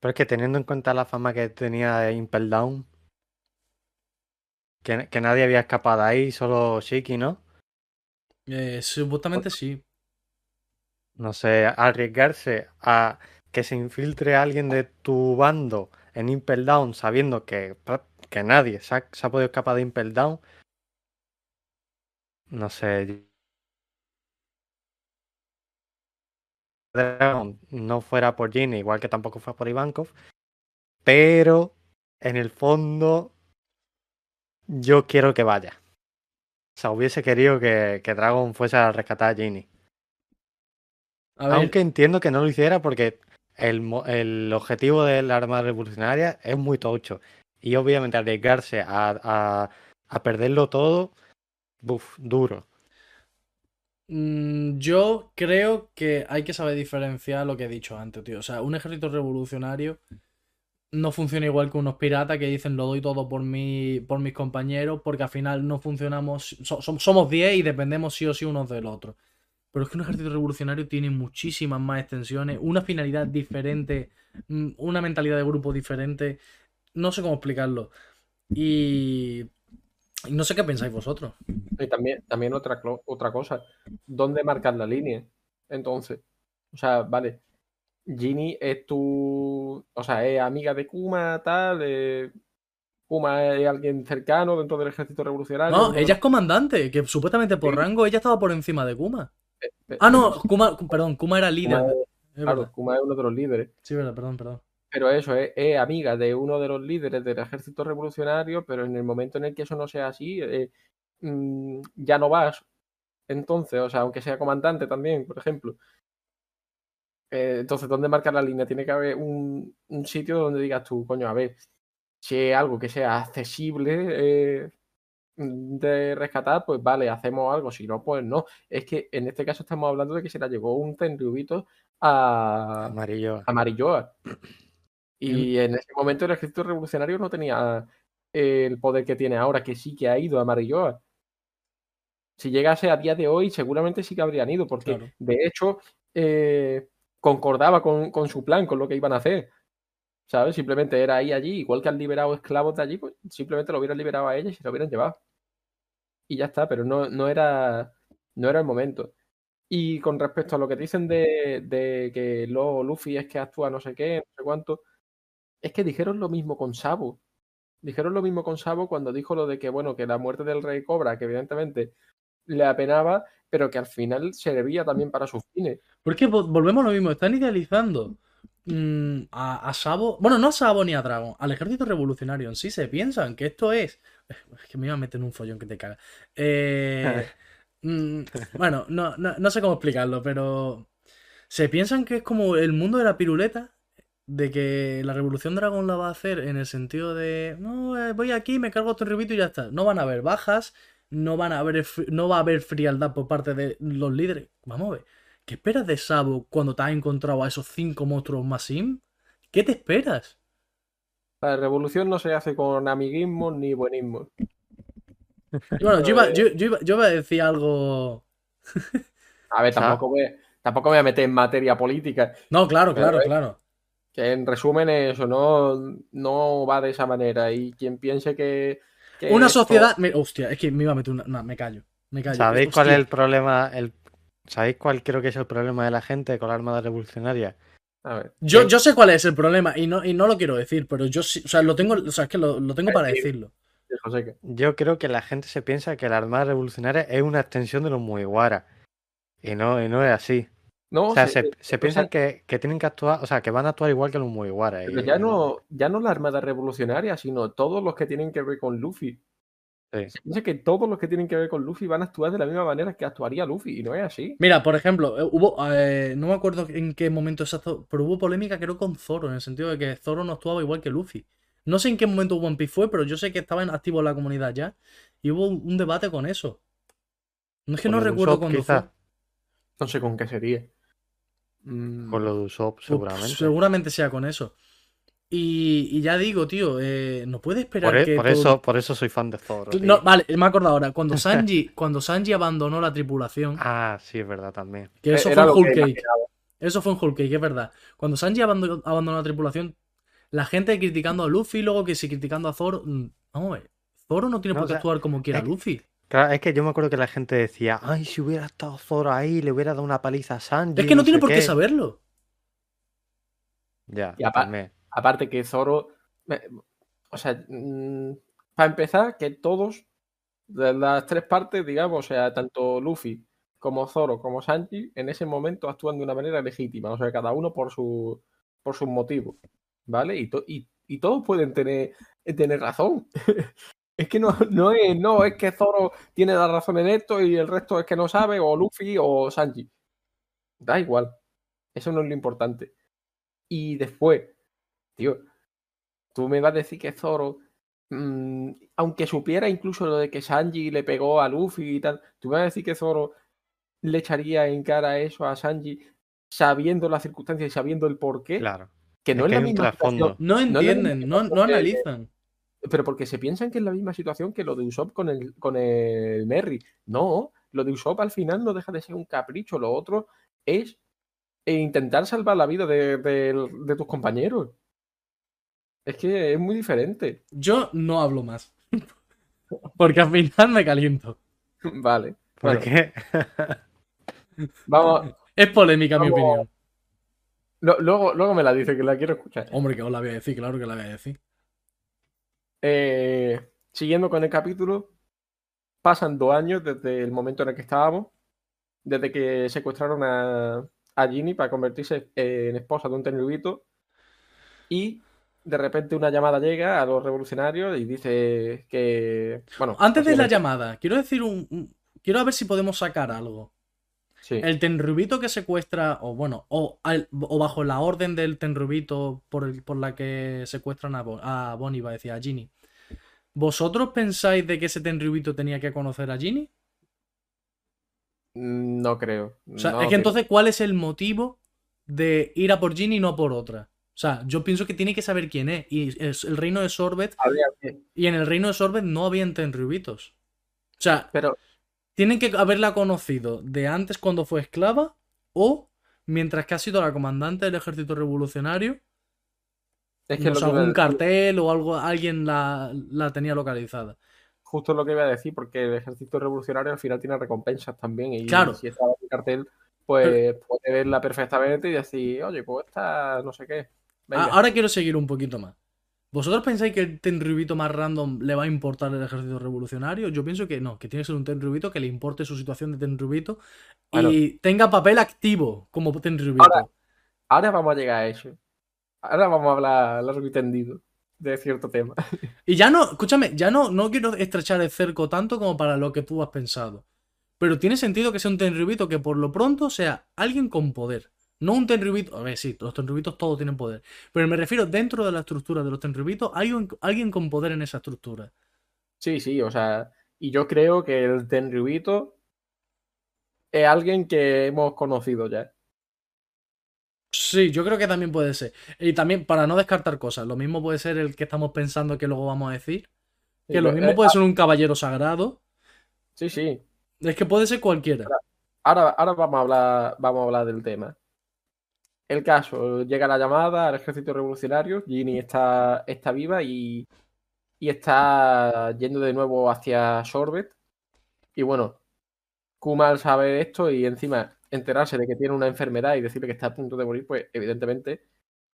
Pero es que teniendo en cuenta la fama que tenía de Impel Down, que, que nadie había escapado de ahí, solo Shiki, ¿no? Eh, supuestamente sí. no sé, arriesgarse a que se infiltre alguien de tu bando en Impel Down sabiendo que, que nadie se ha, se ha podido escapar de Impel Down. No sé. Dragon no fuera por Ginny, igual que tampoco fue por Ivankov, pero en el fondo yo quiero que vaya. O sea, hubiese querido que, que Dragon fuese a rescatar a Ginny. A Aunque entiendo que no lo hiciera porque el, el objetivo de la Armada Revolucionaria es muy tocho. Y obviamente arriesgarse a, a, a perderlo todo, buf, duro. Mm, yo creo que hay que saber diferenciar lo que he dicho antes, tío. O sea, un ejército revolucionario no funciona igual que unos piratas que dicen lo doy todo por mi, por mis compañeros, porque al final no funcionamos, so- som- somos 10 y dependemos sí o sí unos del otro. Pero es que un ejército revolucionario tiene muchísimas más extensiones, una finalidad diferente, mm, una mentalidad de grupo diferente. No sé cómo explicarlo. Y, y no sé qué pensáis vosotros. Y también, también otra, otra cosa, ¿dónde marcar la línea? Entonces, o sea, vale, Ginny es tu, o sea, es amiga de Kuma, tal, eh, Kuma es alguien cercano dentro del ejército revolucionario. No, ella es comandante, que supuestamente por Sí. rango ella estaba por encima de Kuma. los- Ah, no, Kuma, perdón, Kuma era líder. Kuma es- Es claro. Kuma es uno de los líderes. Sí, verdad, perdón, perdón. Pero eso, es, es amiga de uno de los líderes del ejército revolucionario, pero en el momento en el que eso no sea así, eh, mm, ya no vas. Entonces, o sea, aunque sea comandante también, por ejemplo. Eh, entonces, ¿dónde marcar la línea? Tiene que haber un, un sitio donde digas tú, coño, a ver, si es algo que sea accesible eh, de rescatar, pues vale, hacemos algo. Si no, pues no. Es que en este caso estamos hablando de que se la llevó un Tenryubito a, Amarillo. a Marilloa. Y en ese momento el ejército revolucionario no tenía el poder que tiene ahora, que sí que ha ido a Marilloa. Si llegase a día de hoy, seguramente sí que habrían ido, porque Claro. de hecho eh, concordaba con, con su plan, con lo que iban a hacer. ¿Sabes? Simplemente era ahí allí, igual que han liberado esclavos de allí, pues simplemente lo hubieran liberado a ella y se lo hubieran llevado. Y ya está, pero no, no era, no era el momento. Y con respecto a lo que dicen de, de que luego Luffy es que actúa no sé qué, no sé cuánto, es que dijeron lo mismo con Sabo. Dijeron lo mismo con Sabo cuando dijo lo de que, bueno, que la muerte del rey Cobra, que evidentemente le apenaba, pero que al final servía también para sus fines. Porque vo- volvemos a lo mismo, están idealizando mm, a, a Sabo, bueno, no a Sabo ni a Dragon, al ejército revolucionario en sí, se piensan que esto es... Es que me iba a meter en un follón que te caga. Eh, mm, bueno, no, no, no sé cómo explicarlo, pero se piensan que es como el mundo de la piruleta, de que la revolución dragón la va a hacer en el sentido de, no, eh, voy aquí, me cargo tu ribito y ya está. No van a haber bajas, no van a haber, no va a haber frialdad por parte de los líderes. Vamos a ver. ¿Qué esperas de Sabo cuando te has encontrado a esos cinco monstruos más sim? ¿Qué te esperas? La revolución no se hace con amiguismo ni buenismo. Y bueno, yo iba, yo, yo iba, yo iba a decir algo. A ver, tampoco me, tampoco me voy a meter en materia política, No, claro, claro, eh, claro. En resumen eso no, no va de esa manera. Y quien piense que... que Una esto- sociedad. me- hostia, es que me iba a meter una. No, me callo. Me callo. ¿Sabéis cuál es el problema? El... ¿Sabéis cuál creo que es el problema de la gente con la Armada Revolucionaria? A ver, Yo, yo sé cuál es el problema y no, y no lo quiero decir, pero yo sí. O sea, lo tengo. O sea, es que lo, lo tengo para Sí. decirlo. Yo creo que la gente se piensa que la Armada Revolucionaria es una extensión de los Mugiwara. Y no, y no es así. No, O sea, se, se o piensan sea, que, que tienen que actuar, o sea, que van a actuar igual que los Mugiwara. pero ya no, ya no la Armada Revolucionaria, sino todos los que tienen que ver con Luffy. Sí. Se piensa que todos los que tienen que ver con Luffy van a actuar de la misma manera que actuaría Luffy, y no es así. Mira, por ejemplo, eh, hubo. eh, no me acuerdo en qué momento exacto, pero hubo polémica, creo, con Zoro, en el sentido de que Zoro no actuaba igual que Luffy. No sé en qué momento One Piece fue, pero yo sé que estaba en activo en la comunidad ya. Y hubo un, un debate con eso. No es que Con no recuerdo cuándo quizá. fue. No sé con qué sería. Mm, Con lo de Usopp, seguramente. Pues seguramente sea con eso. Y, y ya digo, tío, eh, no puede esperar Por, e- que por todo- eso, por eso soy fan de Zoro. tío. No, vale, me acuerdo ahora. Cuando Sanji, cuando Sanji abandonó la tripulación, Ah, sí, es verdad también. que eso era fue que Whole Cake. imaginaba. Eso fue en Whole Cake, es verdad. Cuando Sanji abandonó, abandonó la tripulación, la gente criticando a Luffy, luego que sí criticando a Zoro. mm, Vamos a ver. Zoro no tiene No, por o qué sea, actuar como quiera es- Luffy. Claro, es que yo me acuerdo que la gente decía, ay, si hubiera estado Zoro ahí, le hubiera dado una paliza a Sanji. Es que no tiene por qué qué". saberlo. Ya, Y apa- también. Aparte que Zoro. O sea, mm, para empezar, que todos, de las tres partes, digamos, o sea, tanto Luffy como Zoro como Sanji, en ese momento actúan de una manera legítima. O sea, cada uno por su por sus motivos. ¿Vale? Y, to- y, y todos pueden tener, tener razón. Es que no, no es, no, es que Zoro tiene la razón en esto y el resto es que no sabe, o Luffy o Sanji. Da igual. Eso no es lo importante. Y después, tío, tú me vas a decir que Zoro, mm, aunque supiera incluso lo de que Sanji le pegó a Luffy y tal, tú me vas a decir que Zoro le echaría en cara eso a Sanji sabiendo las circunstancias y sabiendo el porqué, Claro. que no Es es, que la misma. No entienden, no, no analizan. Pero porque se piensan que es la misma situación que lo de Usopp con el, con el Merry. No, lo de Usopp al final no deja de ser un capricho. Lo otro es intentar salvar la vida de, de- de tus compañeros. Es que es muy diferente. Yo no hablo más. Porque al final me caliento. Vale. ¿Por Bueno, qué? vamos. Es polémica mi opinión. luego, luego me la dice que la quiero escuchar. Hombre, que os la voy a decir, claro que la voy a decir. Eh, siguiendo con el capítulo, pasan dos años desde el momento en el que estábamos, desde que secuestraron a, a Ginny para convertirse en esposa de un tenryubito y de repente una llamada llega a los revolucionarios y dice que, bueno, Antes de la llamada, quiero decir un, Quiero ver si podemos sacar algo. Sí, El tenrubito que secuestra, o bueno, o, al- o bajo la orden del tenrubito por, el- por la que secuestran a, Bo- a Bonnie, va a decir, a Ginny. ¿Vosotros pensáis de que ese tenrubito tenía que conocer a Ginny? mm, no creo. O sea, no es que creo. entonces, ¿cuál es el motivo de ir a por Ginny y no por otra? O sea, yo pienso que tiene que saber quién es. Y es el reino de Sorbet. Y en el reino de Sorbet no habían tenrubitos. O sea, Pero tienen que haberla conocido de antes cuando fue esclava o mientras que ha sido la comandante del ejército revolucionario. es que no algún cartel o algo, alguien la, la tenía localizada. justo lo que iba a decir, porque el ejército revolucionario al final tiene recompensas también. Y Claro. si estaba en el cartel, pues puede verla perfectamente y decir, oye, pues esta no sé qué. Venga. Ahora quiero seguir un poquito más. ¿Vosotros pensáis que el tenrubito más random le va a importar el ejército revolucionario? Yo pienso que no, que tiene que ser un tenrubito que le importe su situación de tenrubito Bueno. y tenga papel activo como tenrubito. Ahora- Ahora vamos a llegar a eso. Ahora vamos a hablar largo y tendido de cierto tema. Y ya no, escúchame, ya no, no quiero estrechar el cerco tanto como para lo que tú has pensado. Pero tiene sentido que sea un tenrubito que por lo pronto sea alguien con poder. No un tenrubito. A ver, sí, los tenrubitos todos tienen poder. Pero me refiero, dentro de la estructura de los tenrubitos, hay un- alguien con poder en esa estructura. Sí, sí, o sea, y yo creo que el Tenryubito es alguien que hemos conocido ya. Sí, yo creo que también puede ser. Y también, para no descartar cosas, lo mismo puede ser el que estamos pensando que luego vamos a decir. Que lo Eh, mismo eh, puede ser un caballero sagrado. Sí, sí. Es que puede ser cualquiera. Ahora, ahora vamos a hablar, vamos a hablar del tema. El caso, llega la llamada al ejército revolucionario, Ginny está, está viva y, y está yendo de nuevo hacia Sorbet. Y bueno, Kuma al saber esto y encima enterarse de que tiene una enfermedad y decirle que está a punto de morir, pues evidentemente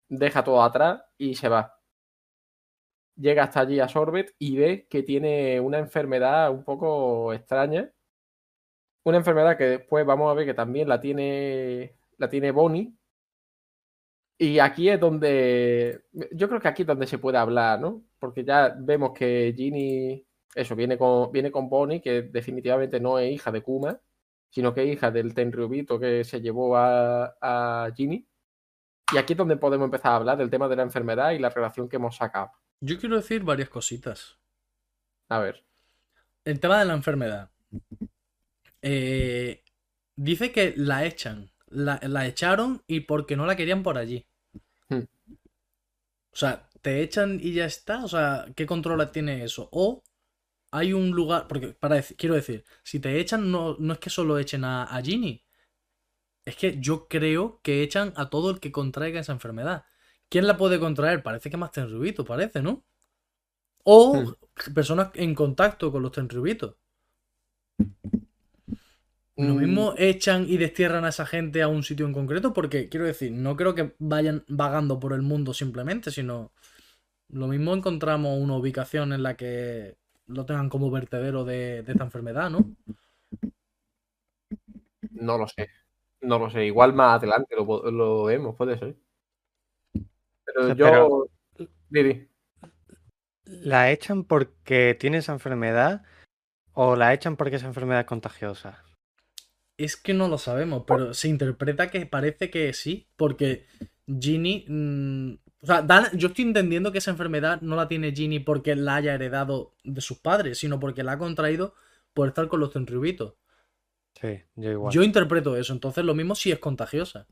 deja todo atrás y se va. Llega hasta allí a Sorbet y ve que tiene una enfermedad un poco extraña una enfermedad que después vamos a ver que también la tiene, la tiene Bonnie. Y aquí es donde, yo creo que aquí es donde se puede hablar, ¿no? Porque ya vemos que Ginny, eso, viene con, viene con Bonnie, que definitivamente no es hija de Kuma, sino que es hija del Tenryubito que se llevó a, a Ginny. Y aquí es donde podemos empezar a hablar del tema de la enfermedad y la relación que hemos sacado. Yo quiero decir varias cositas. A ver, El tema de la enfermedad. Eh, dice que la echan. La, la echaron y porque no la querían por allí. Hmm. O sea, te echan y ya está. O sea, ¿qué control tiene eso? O hay un lugar. Porque, para dec- quiero decir, si te echan, no, no es que solo echen a, a Ginny. Es que yo creo que echan a todo el que contraiga esa enfermedad. ¿Quién la puede contraer? Parece que más tenrubito, parece, ¿no? O Hmm. personas en contacto con los tenrubitos. Lo Mm, mismo echan y destierran a esa gente a un sitio en concreto, porque quiero decir, no creo que vayan vagando por el mundo simplemente, sino lo mismo encontramos una ubicación en la que lo tengan como vertedero de, de esta enfermedad, ¿no? No lo sé. No lo sé. Igual más adelante lo, vemos, puede ser. Pero sea, yo. pero- Didi. ¿La echan porque tiene esa enfermedad o la echan porque esa enfermedad es contagiosa? Es que no lo sabemos, pero se interpreta que parece que sí, porque Ginny. mm, o sea, dan- yo estoy entendiendo que esa enfermedad no la tiene Ginny porque la haya heredado de sus padres, sino porque la ha contraído por estar con los tenryubitos. Sí, yo igual. Yo interpreto eso, entonces lo mismo si es contagiosa.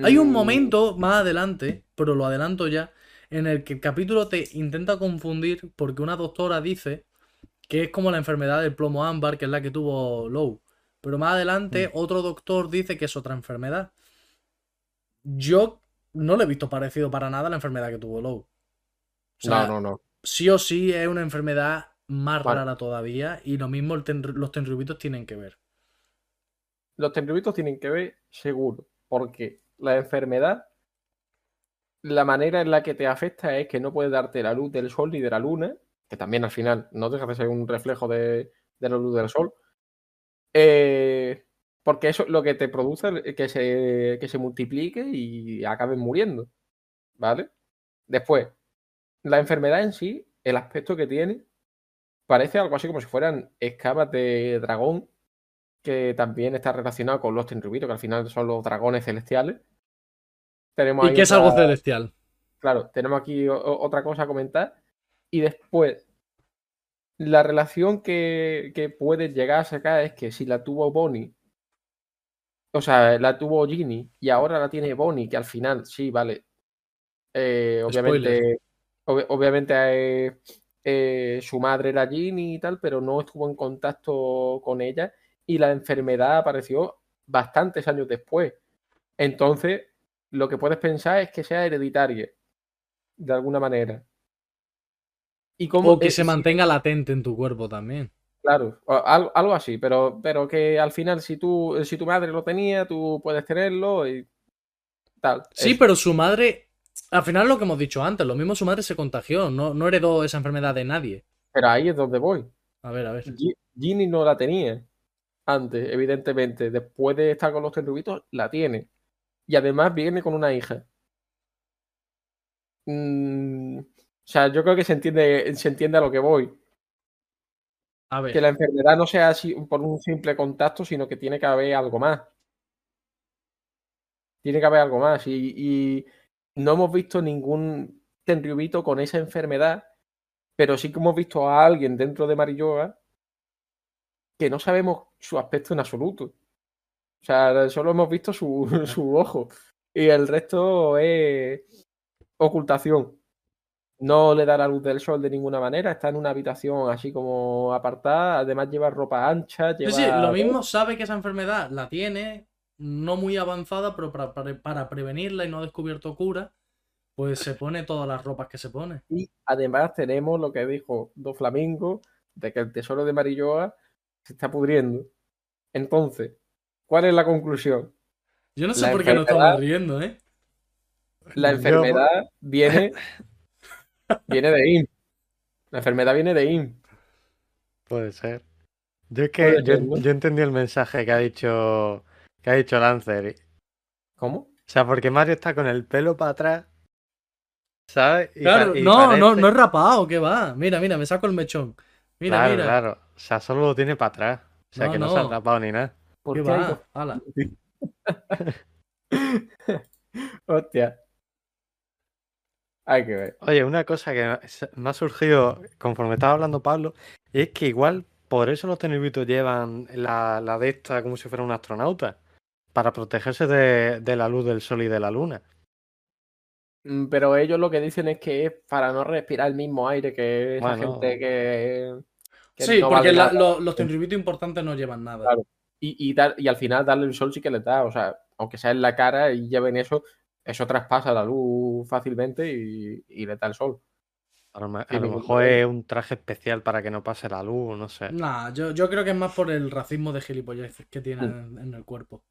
Hay un Mm, momento más adelante, pero lo adelanto ya, en el que el capítulo te intenta confundir porque una doctora dice que es como la enfermedad del plomo ámbar, que es la que tuvo Low. Pero más adelante otro doctor dice que es otra enfermedad. Yo no le he visto parecido para nada a la enfermedad que tuvo Low. O sea, no, no, no. sí o sí es una enfermedad más rara todavía y lo mismo ten- los tenryubitos tienen que ver. Los tenryubitos tienen que ver seguro, porque la enfermedad, la manera en la que te afecta es que no puedes darte la luz del sol ni de la luna, que también al final no deja de ser un reflejo de, de la luz del sol, eh, porque eso es lo que te produce que se, que se multiplique y acaben muriendo, ¿vale? Después, la enfermedad en sí, el aspecto que tiene, parece algo así como si fueran escamas de dragón que también está relacionado con los tenryubitos, que al final son los dragones celestiales. Tenemos Y es algo celestial. Claro, tenemos aquí otra cosa a comentar. Y después, la relación que, que puedes llegar a sacar es que si la tuvo Bonnie, o sea, la tuvo Ginny y ahora la tiene Bonnie, que al final, sí, vale. eh, obviamente, ob- obviamente eh, eh, su madre era Ginny y tal, pero no estuvo en contacto con ella y la enfermedad apareció bastantes años después. Entonces, lo que puedes pensar es que sea hereditaria, de alguna manera. Y O que se mantenga latente en tu cuerpo también. Claro, algo, algo así, pero, pero que al final si tú, si tu madre lo tenía, tú puedes tenerlo y tal. Sí, Eso. pero su madre, al final lo que hemos dicho antes, lo mismo su madre se contagió, no, no heredó esa enfermedad de nadie. Pero ahí es donde voy. A ver, a ver. Gi- Ginny no la tenía antes, evidentemente. Después de estar con los tenrubitos, la tiene. Y además viene con una hija. Mm, o sea, yo creo que se entiende, se entiende a lo que voy. A ver. Que la enfermedad no sea así por un simple contacto, sino que tiene que haber algo más. Tiene que haber algo más. Y, y no hemos visto ningún tenryubito con esa enfermedad, pero sí que hemos visto a alguien dentro de Marilloga que no sabemos su aspecto en absoluto. O sea, solo hemos visto su, su ojo. Y el resto es ocultación. No le da la luz del sol de ninguna manera. Está en una habitación así como apartada. Además lleva ropa ancha. Lleva... sí, lo mismo sabe que esa enfermedad la tiene, no muy avanzada, pero para, para- para prevenirla y no ha descubierto cura, pues se pone todas las ropas que se pone. Y además tenemos lo que dijo Do Flamingo, de que el tesoro de Marilloa se está pudriendo. Entonces, ¿cuál es la conclusión? Yo no sé La por qué enfermedad- estamos riendo, ¿eh? La Yo- enfermedad viene, viene de IM. La enfermedad viene de IM. Puede ser. Yo es que yo, ser, ¿no? yo entendí el mensaje que ha dicho que ha dicho Lancer. ¿Cómo? O sea, porque Mario está con el pelo para atrás. ¿Sabes? Y Claro, pa- y no, no, parece- no es rapado, ¿qué va? Mira, mira, me saco el mechón. Mira, claro, mira. claro. O sea, solo lo tiene para atrás. O sea, No, que no, se ha no. tapado ni nada. ¿Por ¿Qué qué va? Hostia. Hay que ver. Oye, una cosa que me ha surgido conforme estaba hablando Pablo, es que igual por eso los teneribitos llevan la, la de esta como si fuera un astronauta, para protegerse de, de la luz del sol y de la luna. Mm, Pero ellos lo que dicen es que es para no respirar el mismo aire que esa Bueno. gente que, que Sí, no porque vale la- nada. lo- los tenryubitos importantes no llevan nada. Claro. Y, y, dar- y al final darle el sol sí que les da. O sea, aunque sea en la cara y lleven eso, eso traspasa la luz fácilmente y, y les da el sol. A lo, a mejor es un traje especial para que no pase la luz, no sé. Nah, yo, yo creo que es más por el racismo de gilipolleces que tiene Mm. en, en el cuerpo.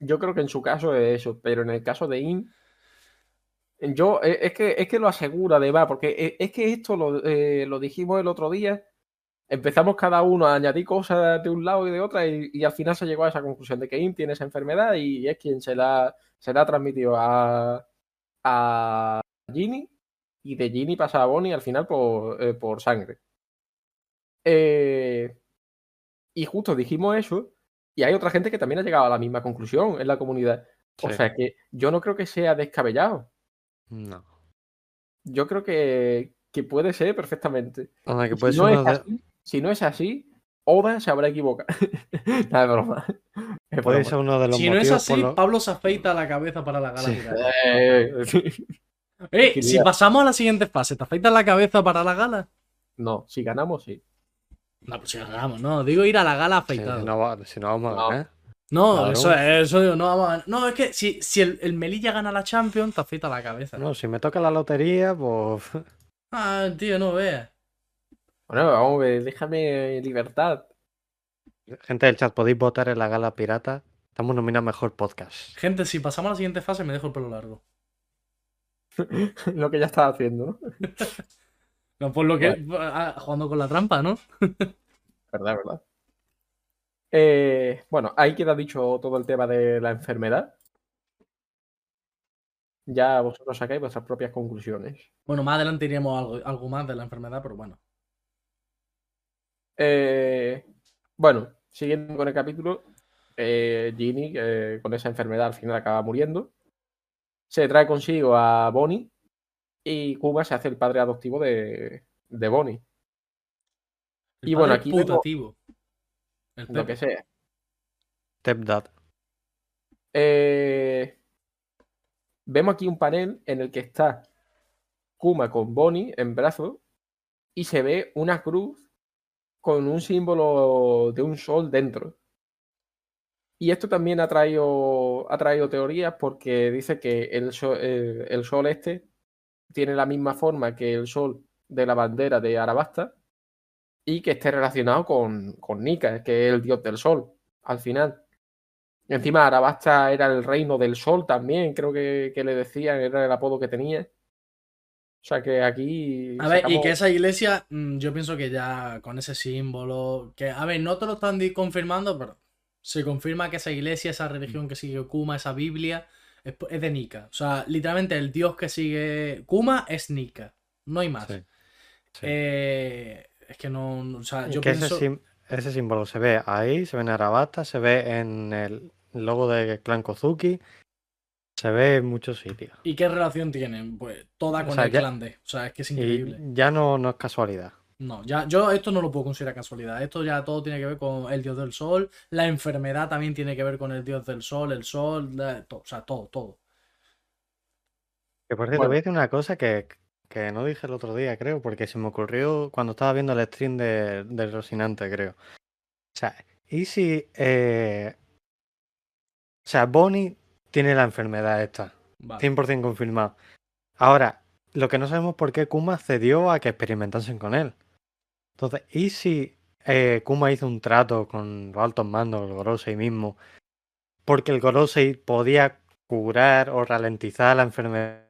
Yo creo que en su caso es eso, pero en el caso de Im, yo eh, es que es que lo asegura además, porque e- es que esto lo, eh, lo dijimos el otro día. Empezamos cada uno a añadir cosas de un lado y de otra, y, y al final se llegó a esa conclusión de que Im tiene esa enfermedad y es quien se la, se la ha transmitido a, a Ginny, y de Ginny pasa a Bonnie al final por, eh, por sangre. Eh, y justo dijimos eso, y hay otra gente que también ha llegado a la misma conclusión en la comunidad. O Sí. sea que yo no creo que sea descabellado. No. Yo creo que, que puede ser perfectamente. Anda, que Y puede si, ser no es uno de- así, si no es así, Oda se habrá equivocado. Nada, es broma. Es puede broma. ser uno de los Si no es así, Pablo se afeita la cabeza para la gala Sí. Eh, Eh, si pasamos a la siguiente fase, ¿te afeitas la cabeza para la gala? no, si ganamos, sí. No, pues si ganamos, no. Digo ir a la gala afeitado. si, no va- si no vamos a No. ganar. No, Claro. eso es, eso digo, no vamos a- No, es que si, si el, el Melilla gana la Champions, te afeita la cabeza. No, si me toca la lotería, pues. Ah, tío, no veas. Bueno, vamos a ver, déjame libertad. Gente del chat, podéis votar en la gala pirata. Estamos nominados a mejor podcast. Gente, si pasamos a la siguiente fase, me dejo el pelo largo. Lo que ya estás haciendo, ¿no? No, por lo que. ah, jugando con la trampa, ¿no? Verdad, verdad. Eh, bueno, ahí queda dicho todo el tema de la enfermedad. Ya vosotros sacáis vuestras propias conclusiones. Bueno, más adelante iremos a algo, algo más de la enfermedad, pero bueno. Eh, bueno, siguiendo con el capítulo, eh, Ginny, eh, con esa enfermedad, al final acaba muriendo. Se trae consigo a Bonnie y Kuma se hace el padre adoptivo de, de Bonnie. El Y bueno, aquí vemos- putativo. El Lo que sea. Stepdad. Eh, vemos aquí un panel en el que está Kuma con Bonnie en brazos y se ve una cruz con un símbolo de un sol dentro. Y esto también ha traído, ha traído teorías porque dice que el sol, eh, el sol este tiene la misma forma que el sol de la bandera de Arabasta y que esté relacionado con, con Nika, que es el dios del sol, al final. Encima Arabasta era el reino del sol también, creo que, que le decían, era el apodo que tenía. O sea que aquí. A ver, y que esa iglesia, mm, yo pienso que ya con ese símbolo, que, a ver, no te lo están confirmando, pero se confirma que esa iglesia, esa religión que sigue Kuma, esa Biblia, es, es de Nika. O sea, literalmente el dios que sigue Kuma es Nika. No hay más. Sí. Sí. Eh, es que no, o sea, yo que pienso... ese, sim- ese símbolo se ve ahí, se ve en Arabasta, se ve en el logo de Clan Kozuki, se ve en muchos sitios. ¿Y qué relación tienen? Pues toda O con sea, el ya- clan D. O sea, es que es Y increíble. ya no, no es casualidad. No, ya, yo esto no lo puedo considerar casualidad. Esto ya todo tiene que ver con el dios del sol. La enfermedad también tiene que ver con el dios del sol, el sol, la- o sea, todo, todo. Que por cierto, Bueno. voy a decir una cosa que, que no dije el otro día, creo, porque se me ocurrió cuando estaba viendo el stream de, del Rocinante, creo. O sea, ¿y si... eh, O sea, Bonnie tiene la enfermedad esta, Vale. 100% confirmado. Ahora, lo que no sabemos es por qué Kuma cedió a que experimentasen con él. Entonces, ¿y si eh, Kuma hizo un trato con los altos mandos, el Gorosei mismo, porque el Gorosei podía curar o ralentizar la enfermedad?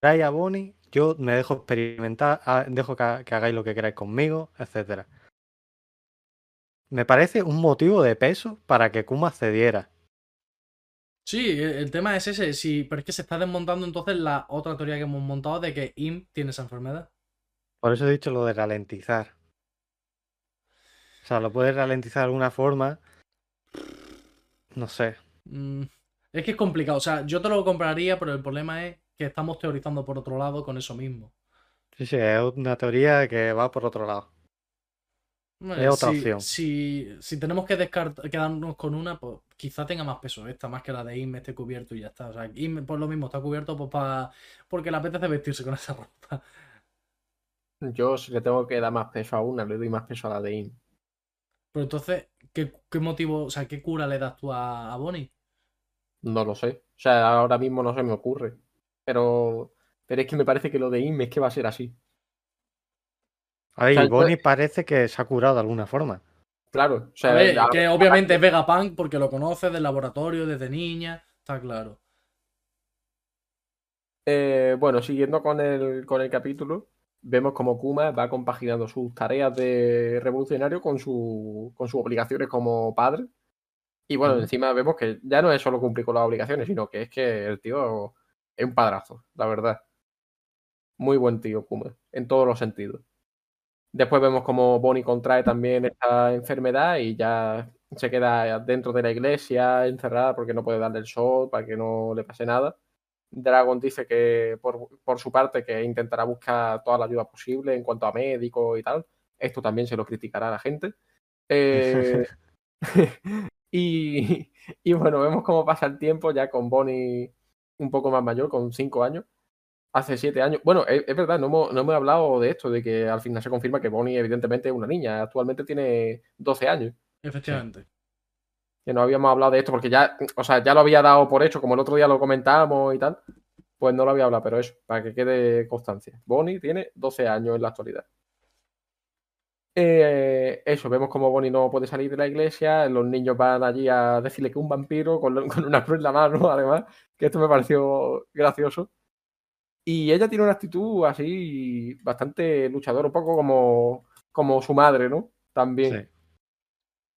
Trae a Bonnie, yo me dejo experimentar, ah, dejo que, que hagáis lo que queráis conmigo, etcétera. Me parece un motivo de peso para que Kuma cediera. Sí, el, el tema es ese. Sí, pero es que se está desmontando entonces la otra teoría que hemos montado de que Im tiene esa enfermedad. Por eso he dicho lo de ralentizar. O sea, lo puedes ralentizar de alguna forma. No sé. Mm, es que es complicado. O sea, yo te lo compraría, pero el problema es que estamos teorizando por otro lado con eso mismo. Sí, sí, es una teoría que va por otro lado. Es otra si, opción. Si, si tenemos que descartar, quedarnos con una, pues quizá tenga más peso esta, más que la de Im esté cubierto y ya está. O sea, Im por lo mismo está cubierto pues para porque le apetece vestirse con esa ropa. Yo, si le tengo que dar más peso a una, le doy más peso a la de In. Pero entonces, ¿qué, qué motivo, o sea, qué cura le das tú a, a Bonnie? No lo sé. O sea, ahora mismo no se me ocurre. Pero Pero es que me parece que lo de Inme es que va a ser así. A ver, O sea, y Bonnie parece que se ha curado de alguna forma. Claro. O sea, A ver, a- que obviamente es Vegapunk porque lo conoce del laboratorio desde niña, está claro. eh, bueno, siguiendo con el, con el capítulo, vemos como Kuma va compaginando sus tareas de revolucionario con, su, con sus obligaciones como padre. Y bueno, encima vemos que ya no es solo cumplir con las obligaciones, sino que es que el tío es un padrazo, la verdad. Muy buen tío, Kuma, en todos los sentidos. Después vemos como Bonnie contrae también esta enfermedad y ya se queda dentro de la iglesia, encerrada porque no puede darle el sol para que no le pase nada. Dragon dice que por, por su parte que intentará buscar toda la ayuda posible en cuanto a médicos y tal. Esto también se lo criticará a la gente. Eh, y, y bueno, vemos cómo pasa el tiempo ya con Bonnie un poco más mayor, con 5 años. Hace 7 años. Bueno, es, es verdad, no hemos, no hemos hablado de esto, de que al final se confirma que Bonnie evidentemente es una niña. Actualmente tiene 12 años. Efectivamente. Que no habíamos hablado de esto porque ya, o sea, ya lo había dado por hecho, como el otro día lo comentábamos y tal. Pues no lo había hablado, pero eso, para que quede constancia. Bonnie tiene 12 años en la actualidad. Eh, eso, vemos como Bonnie no puede salir de la iglesia, los niños van allí a decirle que un vampiro con, con una cruz en la mano, además, que esto me pareció gracioso. Y ella tiene una actitud así bastante luchadora, un poco como, como su madre, ¿no? También. Sí.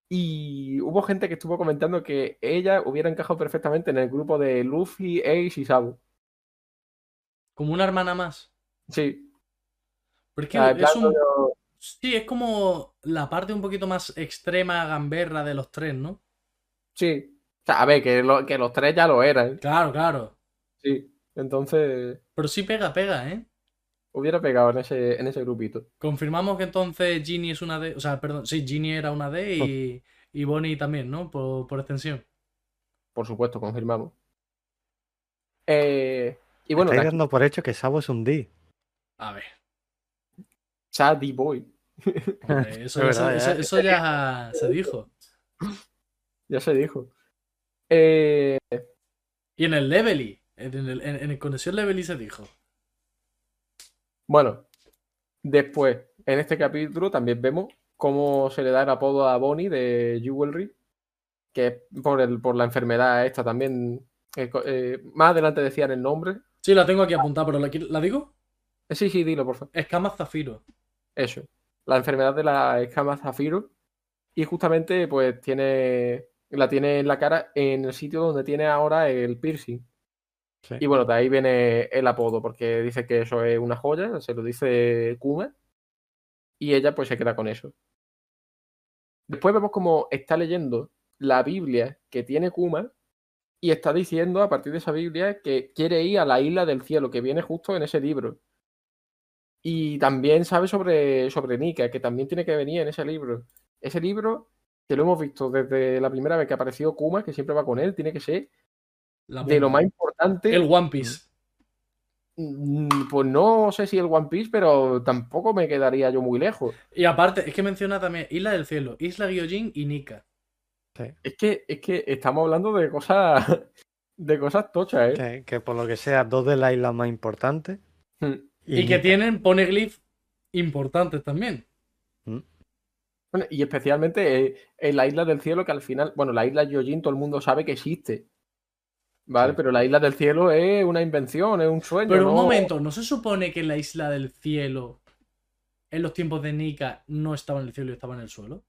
Y hubo gente que estuvo comentando que ella hubiera encajado perfectamente en el grupo de Luffy, Ace y Sabo. Como una hermana más. Sí. Pero es que Ah, es un... Sí, es como la parte un poquito más extrema gamberra de los tres, ¿no? Sí. O sea, a ver, que, lo- que los tres ya lo eran. Claro, claro. Sí. Entonces, Pero sí pega, pega, ¿eh? hubiera pegado en ese, en ese grupito. Confirmamos que entonces Ginny es una D. O sea, perdón, sí, Ginny era una D y, y Bonnie también, ¿no? Por, por extensión. Por supuesto, confirmamos. Eh, y bueno, aquí, dando por hecho que Sabo es un D. A ver. Sadie Boy. eso, Es verdad, eso- ya. eso- eso ya se dijo. Ya se dijo. Eh, Y en el Levely. En el, en, Conexión Levely se dijo. Bueno, después, en este capítulo también vemos cómo se le da el apodo a Bonnie de Jewelry, que es por, el, por la enfermedad esta también. eh, eh, más adelante decían el nombre. Sí, la tengo aquí apuntada, pero ¿la, ¿la digo? Eh, sí, sí, dilo, por favor. Escamas Zafiro. Eso. La enfermedad de la escama zafiro. Y justamente, pues, tiene. La tiene en la cara en el sitio donde tiene ahora el piercing. Sí. Y bueno, de ahí viene el apodo, porque dice que eso es una joya, se lo dice Kuma, y ella pues se queda con eso. Después vemos como está leyendo la Biblia que tiene Kuma y está diciendo a partir de esa Biblia que quiere ir a la isla del cielo, que viene justo en ese libro. Y también sabe sobre, sobre Nika, que también tiene que venir en ese libro. Ese libro, que lo hemos visto desde la primera vez que apareció Kuma, que siempre va con él, tiene que ser de lo más importante. El One Piece. Mm, Pues no sé si el One Piece, pero tampoco me quedaría yo muy lejos. Y aparte, es que menciona también Isla del Cielo, Isla Gyojin y Nika. Es que, es que estamos hablando de cosas de cosas tochas, ¿eh? Que, que por lo que sea, dos de las islas más importantes. Mm. Y, que tienen poneglyph importantes también. Mm. Bueno, y especialmente eh, en la isla del cielo, que al final, bueno, la isla Yojin todo el mundo sabe que existe. ¿Vale? Sí. Pero la isla del cielo es una invención, es un sueño. Pero un momento, ¿no se supone que la Isla del Cielo en los tiempos de Nika no estaba en el cielo y estaba en el suelo?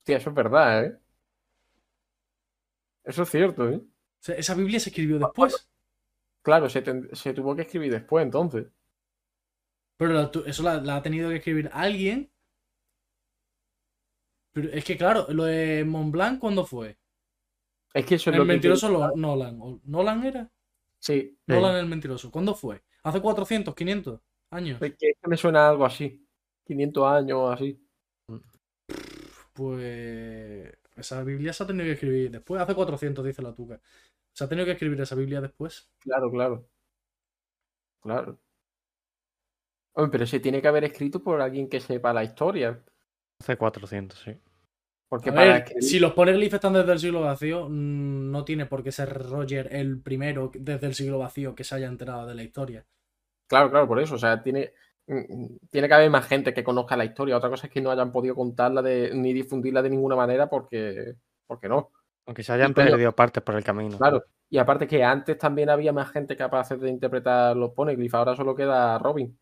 Hostia, eso es verdad, ¿eh? Eso es cierto, ¿eh? O sea, esa Biblia se escribió después. Claro, se, se tuvo que escribir después, entonces. Pero la eso la, la ha tenido que escribir alguien. Pero es que, claro, lo de Mont Blanc, ¿cuándo fue? Es que eso es El lo que mentiroso Lo- Nolan. ¿O ¿Nolan era? Sí. Nolan el mentiroso. ¿Cuándo fue? ¿Hace 400, 500 años? Es que, es que me suena algo así. 500 años, así. Pues. Esa Biblia se ha tenido que escribir después. Hace 400, dice la tuca. Se ha tenido que escribir esa Biblia después. Claro, claro. Claro. Hombre, pero se tiene que haber escrito por alguien que sepa la historia. Hace 400, sí. Porque A para ver, que- si los Poneglyph están desde el siglo vacío, mm, no tiene por qué ser Roger el primero desde el siglo vacío que se haya enterado de la historia. Claro, claro, por eso. O sea, tiene, mm, tiene que haber más gente que conozca la historia. Otra cosa es que no hayan podido contarla de, ni difundirla de ninguna manera porque, porque no. Aunque se hayan perdido partes por el camino. Claro. Y aparte que antes también había más gente capaz de interpretar los poneglyphs. Ahora solo queda Robin.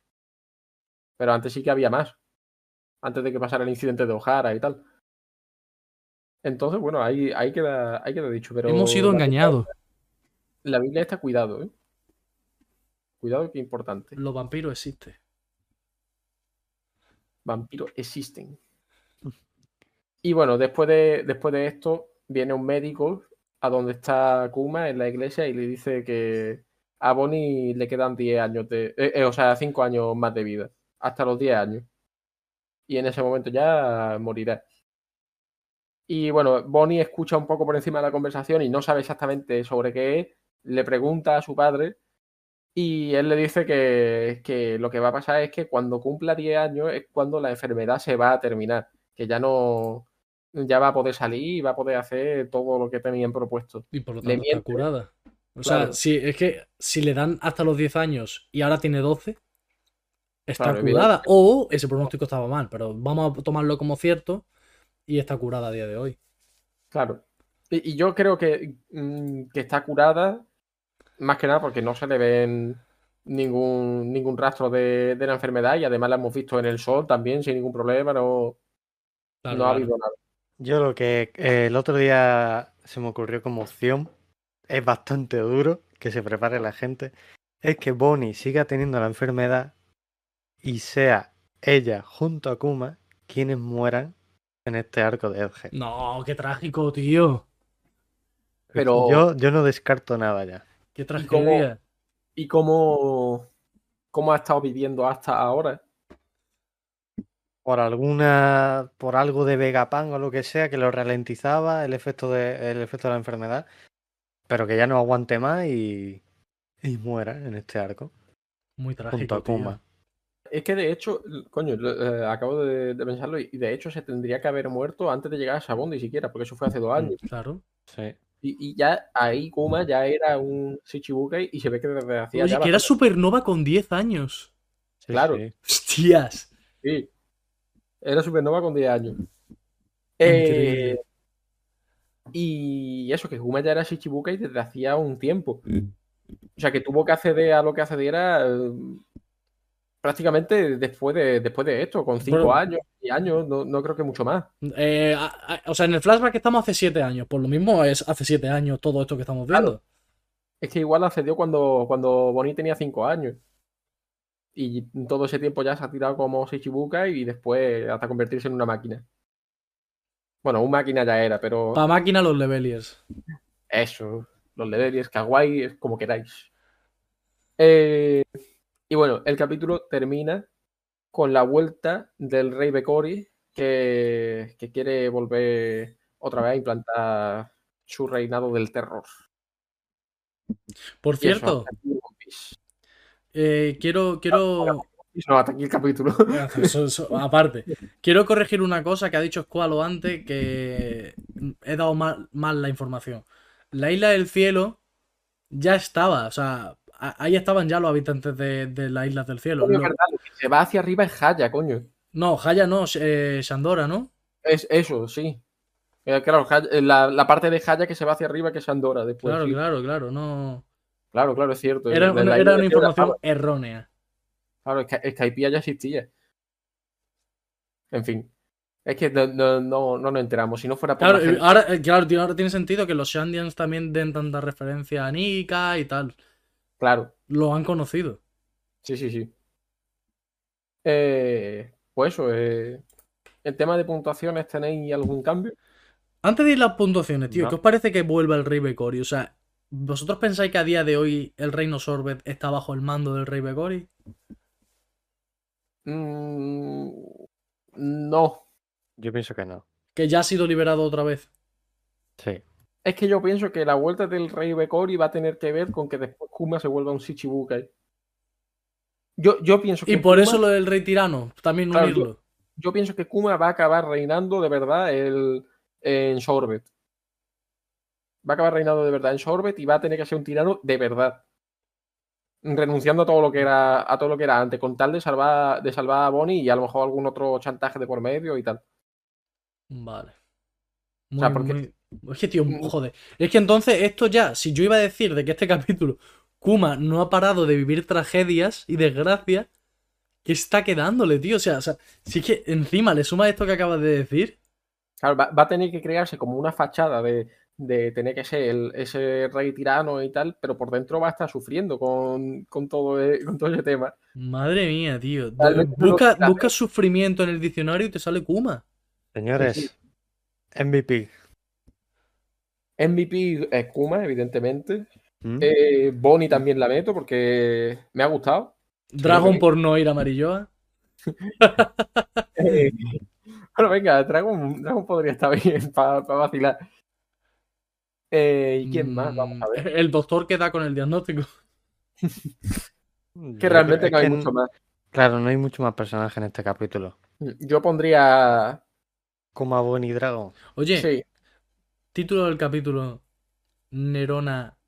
Pero antes sí que había más. Antes de que pasara el incidente de O'Hara y tal. Entonces, bueno, ahí, ahí, queda, ahí queda dicho. Pero Hemos sido la- engañados. La Biblia está cuidado, ¿eh? Cuidado que importante. Los vampiros existen. vampiros existen. Y bueno, después de, después de esto, viene un médico a donde está Kuma en la iglesia y le dice que a Bonnie le quedan 10 años de. eh, eh, o sea, 5 años más de vida. Hasta los 10 años. Y en ese momento ya morirá. Y bueno, Bonnie escucha un poco por encima de la conversación y no sabe exactamente sobre qué es. Le pregunta a su padre y él le dice que, que lo que va a pasar es que cuando cumpla 10 años es cuando la enfermedad se va a terminar, que ya no, ya va a poder salir y va a poder hacer todo lo que tenían propuesto. Y por lo Le tanto está curada. O sea, si, es que si le dan hasta los 10 años y ahora tiene 12, está Claro, curada. O ese pronóstico estaba mal, pero vamos a tomarlo como cierto y está curada a día de hoy. Claro. Y, y yo creo que, mm, que está curada, más que nada porque no se le ven ningún, ningún rastro de, de la enfermedad y además la hemos visto en el sol también sin ningún problema, no, Claro, no ha claro. habido nada. Yo lo que eh, el otro día se me ocurrió como opción, es bastante duro, que se prepare la gente, es que Bonnie siga teniendo la enfermedad y sea ella junto a Kuma quienes mueran en este arco de Edge. No, qué trágico, tío. Pero- Yo, yo no descarto nada ya. Qué tragedia. ¿Y cómo, cómo ha estado viviendo hasta ahora? Por alguna, por algo de Vegapunk o lo que sea que lo ralentizaba el efecto de, el efecto de la enfermedad, pero que ya no aguante más y, y muera en este arco Muy junto trágico, a tío. Es que de hecho, coño, eh, acabo de, de pensarlo y de hecho se tendría que haber muerto antes de llegar a Sabondi siquiera, porque eso fue hace dos años. Claro. Sí. Y, y ya ahí Kuma ya era un Shichibukai y se ve que desde hacía Oye, ya que era supernova con 10 años. sí, Claro. sí. Hostias. Sí. Era Supernova con 10 años. Increíble. Eh, y eso, que Kuma ya era Shichibukai desde hacía un tiempo. O sea, que tuvo que acceder a lo que accediera eh, prácticamente después de, después de esto, con 5 Bueno. años y años, no, no creo que mucho más. Eh, a- a- o sea, en el flashback estamos hace 7 años. Por lo mismo es hace 7 años todo esto que estamos viendo. Es que igual accedió cuando, cuando Bonnie tenía 5 años. Y todo ese tiempo ya se ha tirado como Shichibukai y después hasta convertirse en una máquina. Bueno, un máquina ya era, pero Para máquina los leveliers. eso, los Leveliers, Kawaii, es como queráis. Eh, y bueno, el capítulo termina con la vuelta del rey Bekori que, que quiere volver otra vez a implantar su reinado del terror. Por cierto, eh, quiero, quiero. No, hasta aquí el capítulo. Eso- eso- aparte, quiero corregir una cosa que ha dicho Squalo antes que he dado mal, mal la información. La isla del cielo ya estaba, o sea, ahí estaban ya los habitantes de, de las islas del cielo. Coño, verdad, lo que se va hacia arriba es Haya, coño. no, Haya no, eh, Shandora, ¿no? Es eso, sí. Eh, claro, Haya- eh, la, la parte de Haya que se va hacia arriba que es Andorra después. Claro, sí. claro, claro, no. claro, claro, es cierto. Era, era una información errónea. Claro, es que Skypiea ya existía. En fin. Es que no, no, no, no nos enteramos. Si no fuera por Claro, la eh, gente- ahora, claro, tío, ahora tiene sentido que los Shandians también den tanta referencia a Nika y tal. Claro, Lo han conocido. sí, sí, sí. Eh, pues eso, eh, el tema de puntuaciones, ¿tenéis algún cambio? Antes de ir a las puntuaciones, tío, No. ¿qué os parece que vuelva el Rey Bekori? O sea, ¿vosotros pensáis que a día de hoy el Reino Sorbet está bajo el mando del Rey Bekori? Mm, no. Yo pienso que no. Que ya ha sido liberado otra vez. Sí. Es que yo pienso que la vuelta del rey Bekori va a tener que ver con que después Kuma se vuelva un Shichibukai. Yo, yo pienso que Y por Kuma- eso lo del Rey Tirano, también Claro, unirlo. yo pienso que Kuma va a acabar reinando de verdad el, en Sorbet. Va a acabar reinando de verdad en Sorbet y va a tener que ser un tirano de verdad. Renunciando a todo lo que era, a todo lo que era antes, con tal de salvar, de salvar a Bonnie y a lo mejor algún otro chantaje de por medio y tal. Vale. O sea, porque- muy- Es que, tío, Mm. joder. Es que entonces esto ya, si yo iba a decir de que este capítulo Kuma no ha parado de vivir tragedias y desgracias, ¿qué está quedándole, tío? O sea, o sea, si es que encima le suma esto que acabas de decir, Claro, va, va a tener que crearse como una fachada de, de tener que ser el- ese rey tirano y tal, pero por dentro va a estar sufriendo con, con todo, e- con todo ese tema. madre mía, tío. Busca, busca sufrimiento en el diccionario y te sale Kuma. Señores, Sí, MVP. MVP es Kuma, evidentemente. ¿Mm? Eh, Bonnie también la meto porque me ha gustado. Dragon por no ir a Marilloa. Eh, bueno, venga, Dragon, Dragon podría estar bien para vacilar. Eh, ¿Y quién más? Vamos a ver. El doctor que da con el diagnóstico. Que realmente no hay mucho más. Claro, no hay mucho más personaje en este capítulo. Yo pondría. Como a Bonnie Dragon. Oye, Sí, título del capítulo: Nerona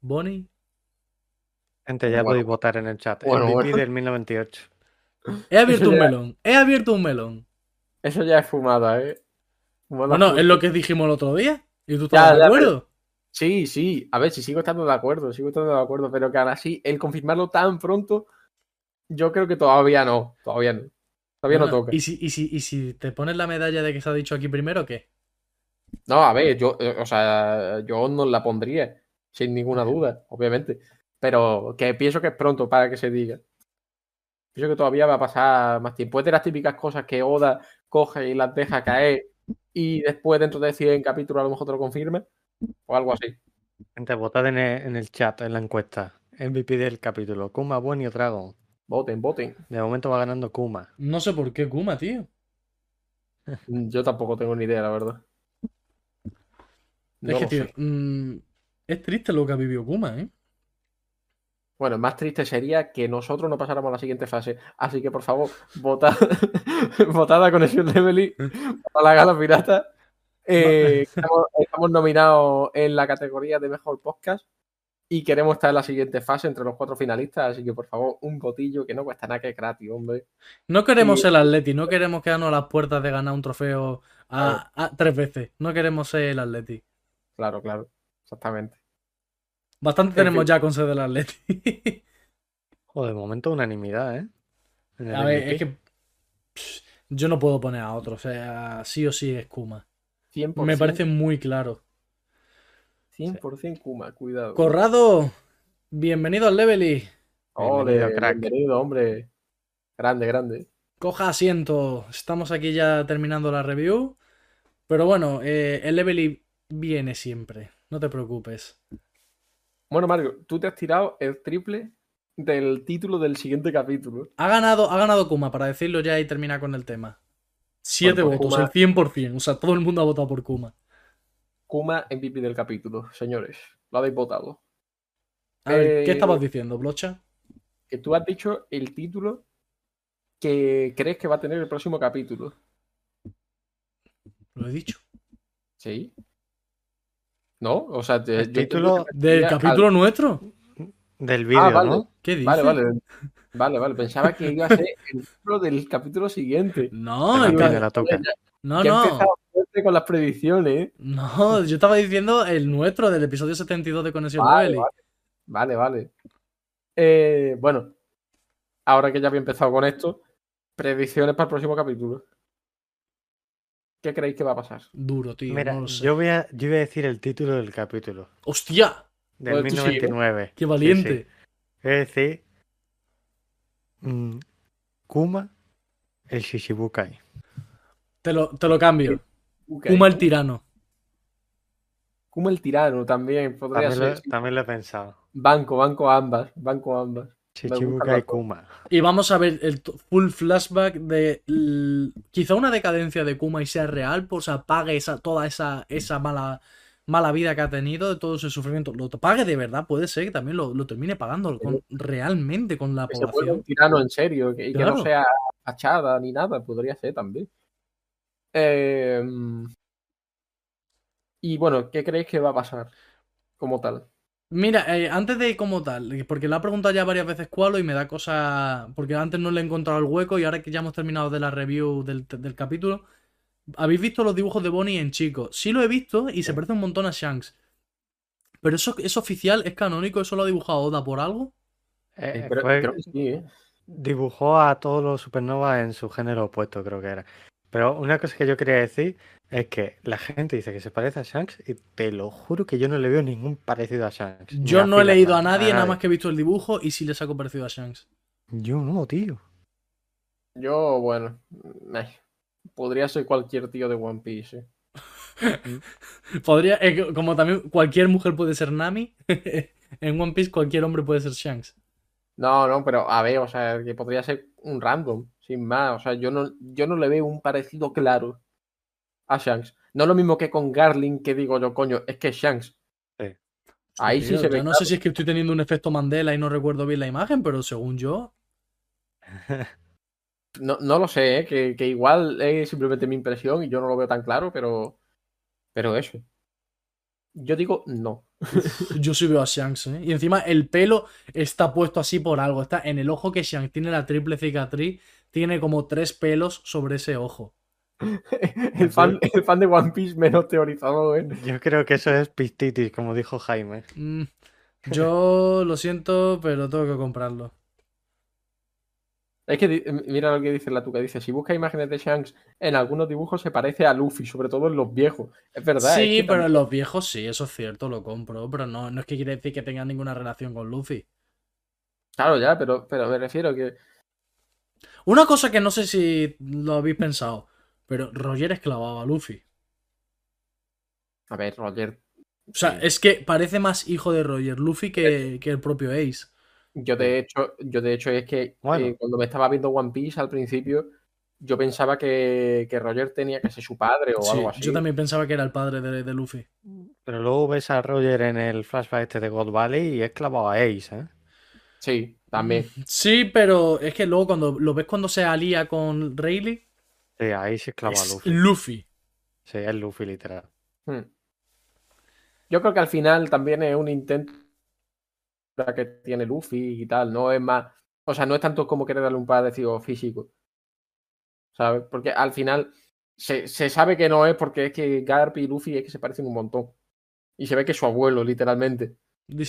Bonnie. Gente, ya Bueno. podéis votar en el chat. Bueno, MVP bueno. del 1098. He abierto un melón. He abierto un melón. eso ya es fumada, ¿eh? Fumada Bueno, es lo que dijimos el otro día. ¿Y tú Ya, estás de ya, acuerdo? Sí, sí. A ver, si sigo estando de acuerdo, sigo estando de acuerdo, pero que ahora sí, el confirmarlo tan pronto, yo creo que todavía no. Todavía no. Todavía no toca. ¿y, si, y, si, ¿Y si te pones la medalla de que se ha dicho aquí primero, qué? No, a ver, yo, eh, o sea, yo no la pondría, sin ninguna duda, obviamente. Pero que pienso que es pronto para que se diga. Pienso que todavía va a pasar más tiempo. Es de las típicas cosas que Oda coge y las deja caer y después dentro de 100 capítulos a lo mejor te lo confirme. O algo así. Gente, votad en el, en el chat, en la encuesta. MVP del capítulo. Kuma, Bonnie o Dragon. Voten, voten. De momento va ganando Kuma. No sé por qué Kuma, tío. Yo tampoco tengo ni idea, la verdad. No es que, tío, mm, es triste lo que ha vivido Kuma, ¿eh? Bueno, más triste sería que nosotros no pasáramos a la siguiente fase. Así que, por favor, votad, votad a Conexión Leveling, votad a la Gala Pirata. Eh, estamos, estamos nominados en la categoría de Mejor Podcast y queremos estar en la siguiente fase entre los cuatro finalistas. Así que, por favor, un votillo que no cuesta nada que es gratis, hombre. No queremos Sí. el Atleti, no queremos quedarnos a las puertas de ganar un trofeo a, a- tres veces. No queremos ser el Atleti. Claro, claro, exactamente. Bastante En tenemos fin. ya con ser del Atleti. Joder, de momento unanimidad, ¿eh? En el a ver, MVP. es que pff, yo no puedo poner a otro. O sea, sí o sí es Kuma. 100%, Me parece muy claro. 100% Kuma, cuidado. Corrado, bienvenido al Levely. Ole, Bienvenido, crack. bienvenido, hombre. Grande, grande. Coja asiento. Estamos aquí ya terminando la review. Pero bueno, eh, el Levely viene siempre. No te preocupes. Bueno, Mario, tú te has tirado el triple del título del siguiente capítulo. Ha ganado, ha ganado Kuma, para decirlo ya y terminar con el tema. Siete Bueno, pues votos, Kuma- el 100%. O sea, todo el mundo ha votado por Kuma. Kuma MVP del capítulo, señores. Lo habéis votado. A ver, Eh, ¿qué estabas diciendo, Blocha? Que tú has dicho el título que crees que va a tener el próximo capítulo. Lo he dicho. ¿Sí? ¿No? O sea, te- El título ¿Del capítulo nuestro? Del vídeo, Ah, vale. ¿no? ¿Qué dices? Vale, vale. Vale, vale. Pensaba que iba a ser el título del capítulo siguiente. No, el no, no. con las predicciones. ¿eh? No, yo estaba diciendo el nuestro del episodio 72 de Conexión vale. Vale, vale. Eh, bueno, ahora que ya había empezado con esto, predicciones para el próximo capítulo. ¿Qué creéis que va a pasar? Duro, tío. Mira, no lo sé. yo, voy a, yo iba a decir el título del capítulo. ¡Hostia! Del Bueno, tú sí, ¿eh? 1099. ¡Qué valiente! sí. Es decir, mm, Kuma, el Shishibukai. Te, lo, te lo cambio. Kuma el tirano. Kuma el tirano también podría También ser. también lo he pensado. Banco, banco ambas. Banco ambas. Dos. Kuma. Y vamos a ver el full flashback de quizá una decadencia de Kuma y sea real, pues apague esa, toda esa, esa mala, mala vida que ha tenido, de todo ese sufrimiento. Lo pague de verdad, puede ser que también lo, lo termine pagando con- realmente con la Que se población. un tirano en serio que- y que no sea fachada ni nada. Podría ser también. Eh, Y bueno, ¿qué creéis que va a pasar como tal? Mira, eh, antes de como tal, porque le ha preguntado ya varias veces cuál y me da cosa. Porque antes no le he encontrado el hueco y ahora que ya hemos terminado de la review del, del capítulo, ¿habéis visto los dibujos de Bonnie en chico? Sí lo he visto y se parece un montón a Shanks. Pero eso es oficial, es canónico, eso lo ha dibujado Oda por algo. Eh, creo que sí, ¿eh? dibujó a todos los supernovas en su género opuesto, creo que era. Pero una cosa que yo quería decir es que la gente dice que se parece a Shanks y te lo juro que yo no le veo ningún parecido a Shanks. Yo no he leído a nadie, nada más que he visto el dibujo y sí le saco parecido a Shanks. Yo no, tío. Yo, bueno, podría ser cualquier tío de One Piece. ¿eh? Podría, eh, como también cualquier mujer puede ser Nami, en One Piece cualquier hombre puede ser Shanks. No, no, pero a ver, o sea, que podría ser un random, sin más. O sea, yo no, yo no le veo un parecido claro a Shanks. No es lo mismo que con Garling, que digo yo, coño, es que es Shanks. Sí. Ahí sí Tío, se yo ve. no claro. sé si es que estoy teniendo un efecto Mandela y no recuerdo bien la imagen, pero según yo, No, no lo sé, ¿eh? que, que igual es simplemente mi impresión y yo no lo veo tan claro, pero, pero eso. Yo digo no. yo sí veo a Shanks, ¿eh? Y encima el pelo está puesto así por algo. Está en el ojo que Shanks tiene la triple cicatriz, tiene como tres pelos sobre ese ojo. El fan, el fan de One Piece menos teorizado, ¿eh? Yo creo que eso es pistitis, como dijo Jaime. Mm, yo lo siento, pero tengo que comprarlo. Es que mira lo que dice la tuca, dice, si busca imágenes de Shanks en algunos dibujos se parece a Luffy, sobre todo en los viejos. Es verdad. sí, es que pero en los viejos sí, eso es cierto, lo compro. Pero no, no es que quiere decir que tenga ninguna relación con Luffy. Claro, ya, pero, pero me refiero que... Una cosa que no sé si lo habéis pensado, pero Roger esclavaba a Luffy. A ver, Roger, O sea, es que parece más hijo de Roger Luffy que, que el propio Ace. yo de hecho, yo de hecho es que Bueno. eh, cuando me estaba viendo One Piece al principio, yo pensaba que, que Roger tenía que ser su padre o Sí, algo así. yo también pensaba que era el padre de, de Luffy. Pero luego ves a Roger en el flashback este de God Valley y es clavado a Ace, ¿eh? Sí, también. Sí, pero es que luego cuando lo ves cuando se alía con Rayleigh, Sí, ahí sí es clavado a es Luffy. Luffy. Sí, es Luffy, literal. Hmm. Yo creo que al final también es un intento que tiene Luffy y tal, no es más, o sea, no es tanto como querer darle un parecido físico, ¿sabes? Porque al final se, se sabe que no es porque es que Garp y Luffy es que se parecen un montón. Y se ve que es su abuelo, literalmente.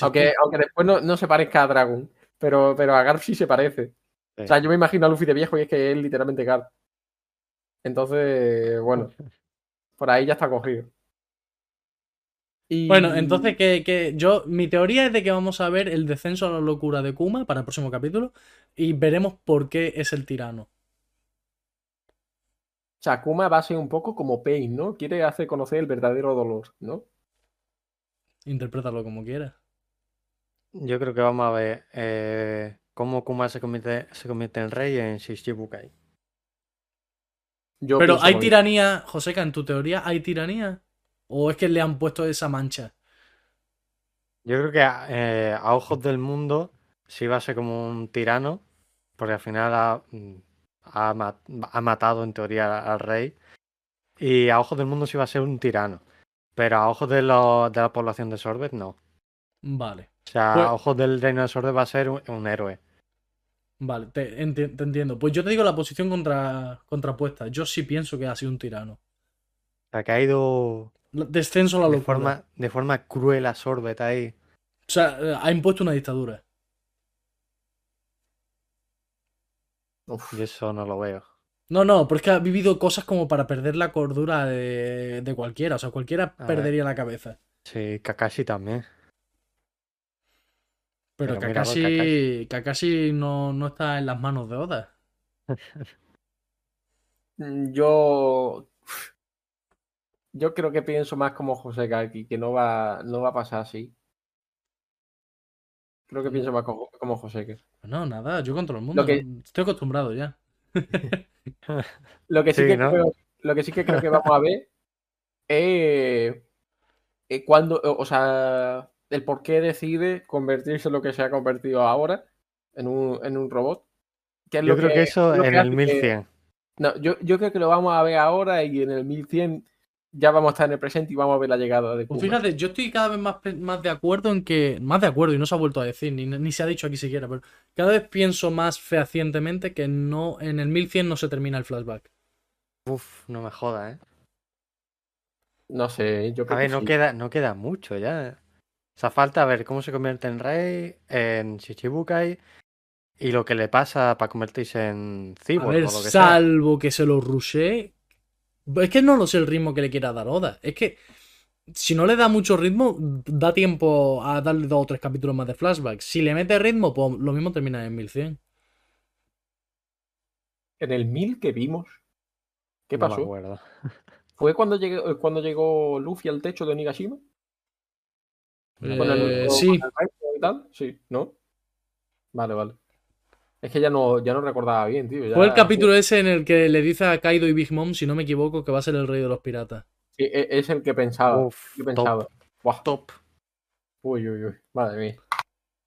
Aunque, que- aunque después no, no se parezca a Dragon, pero, pero a Garp sí se parece. Sí. O sea, yo me imagino a Luffy de viejo y es que es literalmente Garp. Entonces, bueno, por ahí ya está cogido. Y... Bueno, entonces que, que yo, mi teoría es de que vamos a ver el descenso a la locura de Kuma para el próximo capítulo y veremos por qué es el tirano. O sea, Kuma va a ser un poco como Pain, ¿no? Quiere hacer conocer el verdadero dolor, ¿no? Interprétalo como quieras. Yo creo que vamos a ver eh, cómo Kuma se convierte, se convierte en rey en Shichibukai. Yo Pero ¿hay tiranía, Joseca, en tu teoría, hay tiranía? ¿O es que le han puesto esa mancha? Yo creo que a, eh, a ojos del mundo sí va a ser como un tirano, porque al final ha, mm, ha matado en teoría al rey. Y a ojos del mundo sí va a ser un tirano. Pero a ojos de, lo- de la población de Sorbet no. Vale, O sea, Pues- a ojos del reino de Sorbet va a ser un, un héroe. vale, te, enti- te entiendo. Pues yo te digo la posición contra, contrapuesta. Yo sí pienso que ha sido un tirano. O sea, que ha ido Descenso a la de locura. forma, de forma cruel a Sorbet ahí. O sea, eh, ha impuesto una dictadura. Uf, Y eso no lo veo. No, no, porque ha vivido cosas como para perder la cordura de, de cualquiera. O sea, cualquiera A ver. perdería la cabeza. Sí, Kakashi también. Pero, Pero míralo, Kakashi, Kakashi no, no está en las manos de Oda. mm, yo... Yo creo que pienso más como José Kaki, que no va, no va a pasar así. Creo que pienso más como, como José que. No, nada, yo contra el mundo. Lo que- no- Estoy acostumbrado ya. Lo que sí, Sí, que ¿no? creo, lo que sí que creo que vamos a ver es eh, cuando, o sea, el por qué decide convertirse en lo que se ha convertido ahora, en un, en un robot. ¿Qué es Yo lo creo que eso en que el hace que- 1100. No, yo, yo creo que lo vamos a ver ahora y en el 1100 ya vamos a estar en el presente y vamos a ver la llegada de Pues fíjate, yo estoy cada vez más, más de acuerdo en que. Más de acuerdo, y no se ha vuelto a decir, ni, ni se ha dicho aquí siquiera, pero cada vez pienso más fehacientemente que no en el 1100 no se termina el flashback. Uf, no me jodas, ¿eh? No sé, yo A creo ver, que no sí. queda, no queda mucho ya. O sea, falta ver cómo se convierte en rey, en Shichibukai y lo que le pasa para convertirse en A cyborg ver, o lo que sea. salvo que se lo rushee. Es que no lo sé el ritmo que le quiera dar Oda. Es que si no le da mucho ritmo, da tiempo a darle dos o tres capítulos más de flashback. Si le mete ritmo, pues lo mismo termina en 1100. En el 1000 que vimos. ¿Qué No me pasó? acuerdo. ¿Fue cuando llegó, cuando llegó Luffy al techo de Onigashima? Con el- Eh, con sí, el resto y tal? Sí, ¿no? Vale, vale. Es que ya no, ya no recordaba bien, tío. ya- fue el capítulo ese en el que le dice a Kaido y Big Mom, si no me equivoco, que va a ser el rey de los piratas. Sí, e- es el que pensaba. Uf, Yo pensaba. top, Buah, top. Uy, uy, uy. Madre mía.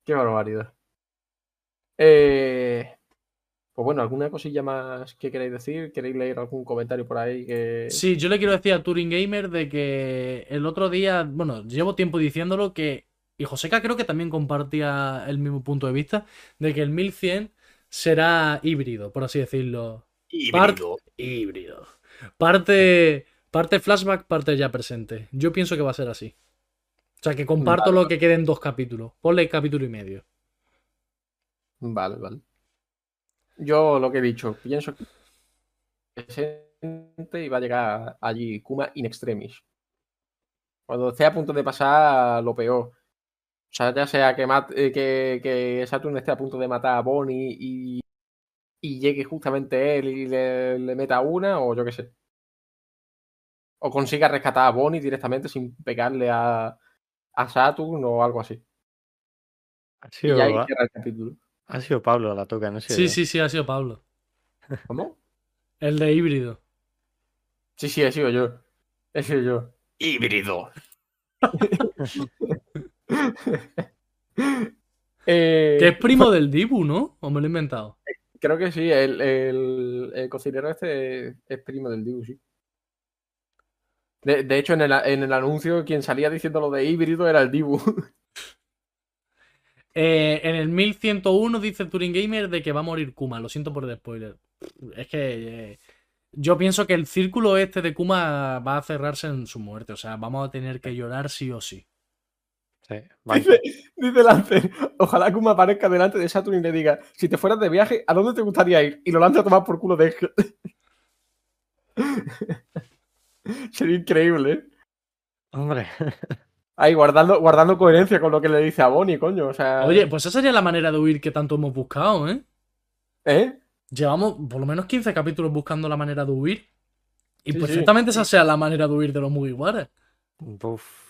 Qué barbaridad. Eh, pues bueno, ¿alguna cosilla más que queréis decir? ¿Queréis leer algún comentario por ahí? Que... Sí, yo le quiero decir a Turing Gamer de que el otro día, bueno, llevo tiempo diciéndolo que, y Joseca creo que también compartía el mismo punto de vista, de que el 1100 será híbrido, por así decirlo. Híbrido. Híbrido. Parte, parte flashback, parte ya presente. Yo pienso que va a ser así. O sea, que comparto Vale, lo que queden dos capítulos. Ponle capítulo y medio. Vale, vale. Yo lo que he dicho, pienso que presente y va a llegar allí Kuma in extremis. Cuando esté a punto de pasar lo peor. O sea, ya sea que, mat- eh, que, que Saturn esté a punto de matar a Bonnie y, y llegue justamente él y le, le meta una, o yo qué sé. O consiga rescatar a Bonnie directamente sin pegarle a, a Saturn o algo así. Ha Y ahí cierra el capítulo. Ha sido Pablo la toca, no sé. Sí, sí, sí, ha sido Pablo. ¿Cómo? El de híbrido. Sí, sí, he sido yo. He sido yo. Híbrido. Eh, Que es primo del Dibu, ¿no? ¿O me lo he inventado? Creo que sí, el, el- el cocinero este es, es primo del Dibu, sí. De, de hecho, en el, en el anuncio, quien salía diciendo lo de híbrido era el Dibu. Eh, en el 1101 dice Turing Gamer de que va a morir Kuma. Lo siento por el spoiler. Es que eh, yo pienso que el círculo este de Kuma va a cerrarse en su muerte. O sea, vamos a tener que llorar sí o sí. Dice, dice Lancer, ojalá Kuma aparezca delante de Saturn y le diga, si te fueras de viaje, ¿a dónde te gustaría ir? Y lo lanza a tomar por culo de... Sería increíble, ¿eh? Hombre, Ahí, guardando, guardando coherencia con lo que le dice a Bonnie, coño. O sea. Oye, pues esa sería la manera de huir que tanto hemos buscado, ¿eh? ¿Eh? Llevamos por lo menos 15 capítulos buscando la manera de huir. Y Sí, perfectamente sí. esa sea la manera de huir de los Mugiwara. uf.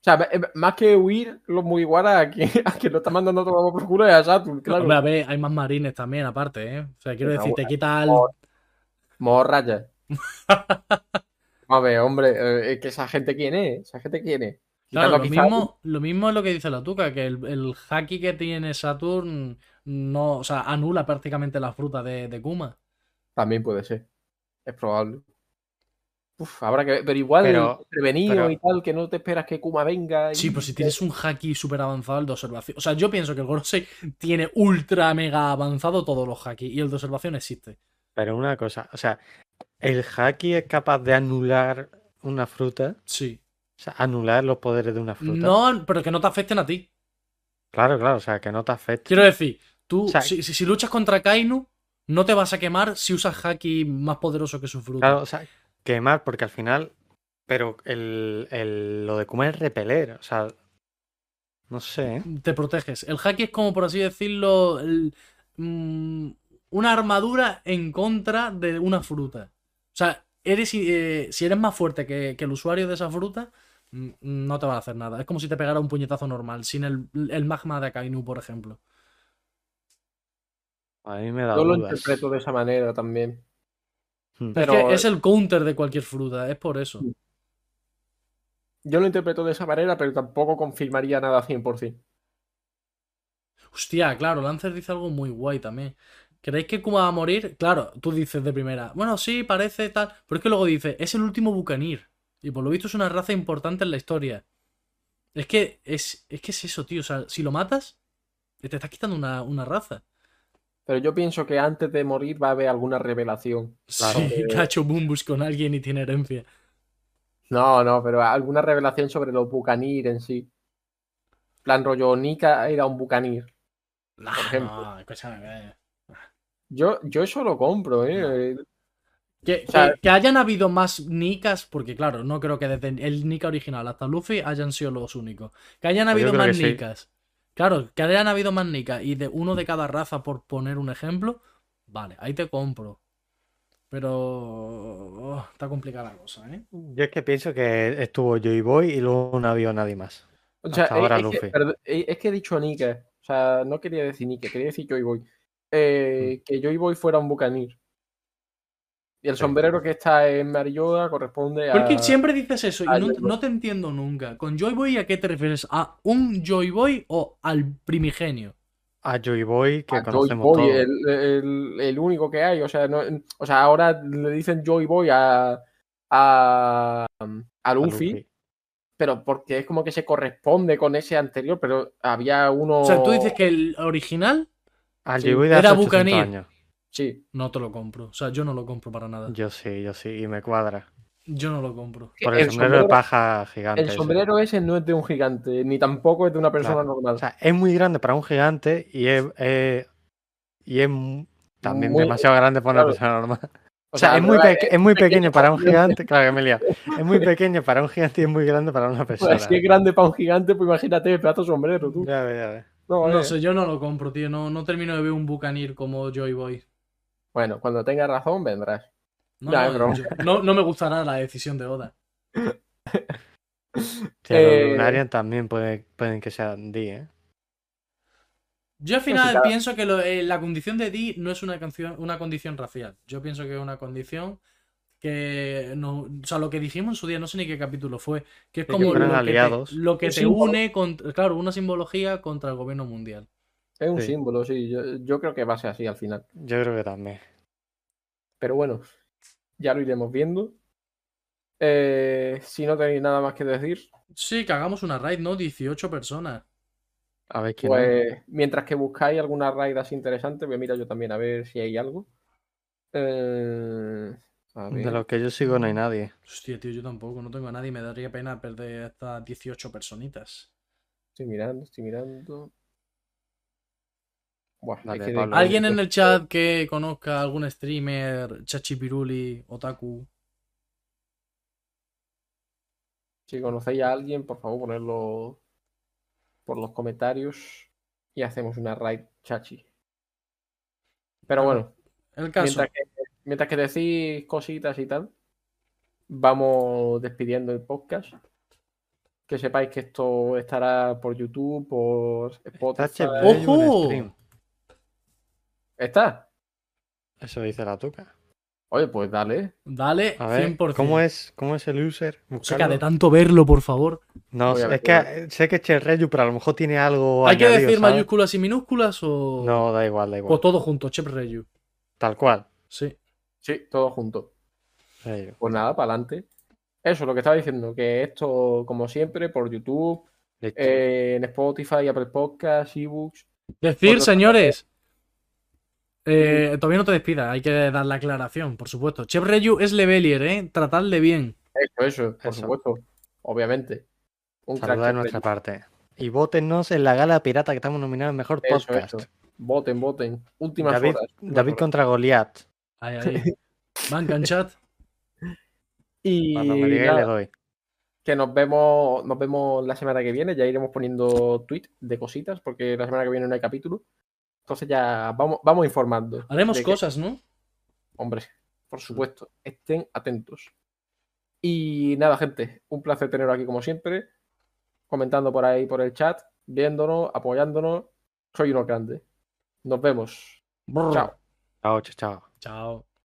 O sea, eh, más que huir los Mugiwara a quien, a quien lo está mandando tomar por culo es a Saturn, claro. Hombre, a ver, hay más marines también, aparte, ¿eh? O sea, quiero decir, te quita el. Por- Morraya. A ver, hombre, eh, es que esa gente quién es, esa gente quién es. Claro, lo mismo, lo mismo es lo que dice la Tuca, que el, el haki que tiene Saturn no, o sea, anula prácticamente la fruta de, de Kuma. También puede ser. Es probable. Uf, habrá que ver. Pero igual, Pero- prevenido pero- y tal, que no te esperas que Kuma venga. y- Sí, pero si tienes un haki súper avanzado, el de observación. O sea, yo pienso que el Gorosei tiene ultra mega avanzado todos los haki y el de observación existe. Pero una cosa, o sea, el haki es capaz de anular una fruta, Sí. O sea, anular los poderes de una fruta. No, pero que no te afecten a ti. Claro, claro, o sea, que no te afecte. Quiero decir, tú, O sea, si, si- si luchas contra Kainu, no te vas a quemar si usas haki más poderoso que su fruta. Claro, o sea, quemar, porque al final. Pero el, el- lo de comer es repeler, o sea. No sé, ¿eh? te proteges. El haki es como, por así decirlo, el- mm, una armadura en contra de una fruta. O sea, eres, eh, si eres más fuerte que, que el usuario de esa fruta, no te va a hacer nada. Es como si te pegara un puñetazo normal, sin el, el magma de Akainu, por ejemplo. A mí me da Yo lo dudas. interpreto de esa manera también. Hmm. Pero- es que es el counter de cualquier fruta, es por eso. Yo lo interpreto de esa manera, pero tampoco confirmaría nada 100%. Hostia, claro, Lancer dice algo muy guay también. ¿Creéis que Kuma va a morir? Claro, tú dices de primera, bueno, sí, parece tal, pero es que luego dice, es el último Bucanir. Y por lo visto es una raza importante en la historia. Es que es, es que es eso, tío. O sea, si lo matas, te estás quitando una, una raza. Pero yo pienso que antes de morir va a haber alguna revelación. Claro. Sí, que ha hecho Bumbus con alguien y tiene herencia. No, no, pero alguna revelación sobre los Bucanir en sí. Plan rollo, Nika era un Bucanir. Nah, ejemplo. no, escúchame, eh. Yo, yo eso lo compro, ¿eh? Que, O sea- que- que hayan habido más Nikas, porque claro, no creo que desde el Nika original hasta Luffy hayan sido los únicos. Que hayan Pues yo habido más sí. Nikas. Claro, que hayan habido más Nikas y de uno de cada raza, por poner un ejemplo, vale, ahí te compro. Pero oh, está complicada la cosa, ¿eh? Yo es que pienso que estuvo Joy Boy y luego no había nadie más. O sea, Hasta es- ahora es, que, Luffy. perd- es- es que he dicho Nika. O sea, no quería decir Nika, quería decir Joy Boy. Eh, Que Joy Boy fuera un Bucanir. Y el Sí. sombrero que está en Marilloda corresponde a. Porque siempre dices eso y no, Joy te entiendo nunca. ¿Con Joy Boy a qué te refieres? ¿A un Joy Boy o al primigenio? A Joy Boy que a Joy conocemos Boy, todos. el, el- el único que hay. O sea, no- o sea, ahora le dicen Joy Boy a, a, a a Luffy, pero porque es como que se corresponde con ese anterior, pero había uno. O sea, tú dices que el original Al Sí, Joy Boy de era hace 800 Bucanir. Sí. no te lo compro. O sea, yo no lo compro para nada. Yo sí, yo sí, y me cuadra. Yo no lo compro. Por el, sombrero, de paja gigante. el sombrero ese no es de un gigante, ni tampoco es de una persona Claro. normal. O sea, es muy grande para un gigante y es, es- y es también Muy- demasiado grande para una claro. persona normal. O O sea, es muy, es muy pequeño pequeño para un gigante. Claro que me. Es muy pequeño para un gigante y es muy grande para una persona. Pues si es grande para un gigante, pues imagínate el pedazo de sombrero, tú. Ya ves, ya ves. No, No eh. sé, yo no lo compro, tío. No, no termino de ver un Bucanir como Joy Boy. Bueno, cuando tengas razón, vendrás. No, no, es broma. yo- no, no me gustará la decisión de Oda. Sí, Eh, los Lunarian también puede- pueden que sean D, ¿eh? Yo al final pienso que lo- eh, la condición de D no es una, canción, una condición racial. Yo pienso que es una condición que no, o sea, lo que dijimos en su día, no sé ni qué capítulo fue, que es que como fueran lo que, aliados. te, lo que te símbolo. une contra, claro, una simbología contra el gobierno mundial. Es un Sí. símbolo, sí. Yo, yo creo que va a ser así al final. Yo creo que también. Pero bueno, ya lo iremos viendo. Eh, si no tenéis nada más que decir, Sí, que hagamos una raid, ¿no? 18 personas. A ver quién es. pues mientras que buscáis alguna raid así interesante, voy a mirar yo también a ver si hay algo. Eh, a De los que yo sigo no hay nadie. Hostia, tío, yo tampoco, no tengo a nadie. Me daría pena perder estas 18 personitas. Estoy mirando, estoy mirando. Buah, Dale, es que de- Pablo. ¿Alguien en el chat que conozca algún streamer, Chachipiruli, Otaku? Si conocéis a alguien, por favor, ponedlo por los comentarios y hacemos una raid chachi. Pero bueno, El caso. mientras que, mientras que decís cositas y tal, vamos despidiendo el podcast. Que sepáis que esto estará por YouTube, por Está Spotify. un ¡Ojo! ¿Está? Eso dice la tuca. Oye, pues dale. Dale, A ver, 100%. ¿cómo es, ¿cómo es el user? Buscarlo. de tanto verlo, por favor. No, Voy es ver, que eh, sé que es Cherreyu, pero a lo mejor tiene algo ¿Hay que decir ¿sabes? mayúsculas y minúsculas o, No, da igual, da o igual. todo junto? Chep Reyu. Tal cual. Sí. Sí, todo junto. Reyu. Pues nada, para adelante. Eso, lo que estaba diciendo, que esto, como siempre, por YouTube, eh, en Spotify, Apple Podcasts, ebooks. Decir, señores. Eh, todavía no te despidas, hay que dar la aclaración, por supuesto. Chep Reyu es levelier, ¿eh? Tratadle bien. Eso, eso, por Eso. supuesto. Obviamente. Un Saluda de nuestra parte. Y votennos en la gala pirata que estamos nominados en mejor Eso, podcast. eso. Voten, voten. Últimas David, horas. David contra Goliat. Ahí, ahí. Chat. Y Cuando me diga le doy. que nos vemos, nos vemos la semana que viene. Ya iremos poniendo tweet de cositas, porque la semana que viene no hay capítulo. Entonces ya vamos, vamos informando. Haremos que- cosas, ¿no? Hombre, por supuesto, estén atentos. Y nada, gente, un placer teneros aquí como siempre, comentando por ahí por el chat, viéndonos, apoyándonos. Soy uno grande. Nos vemos. Brr. Chao, chao, chao. Chao.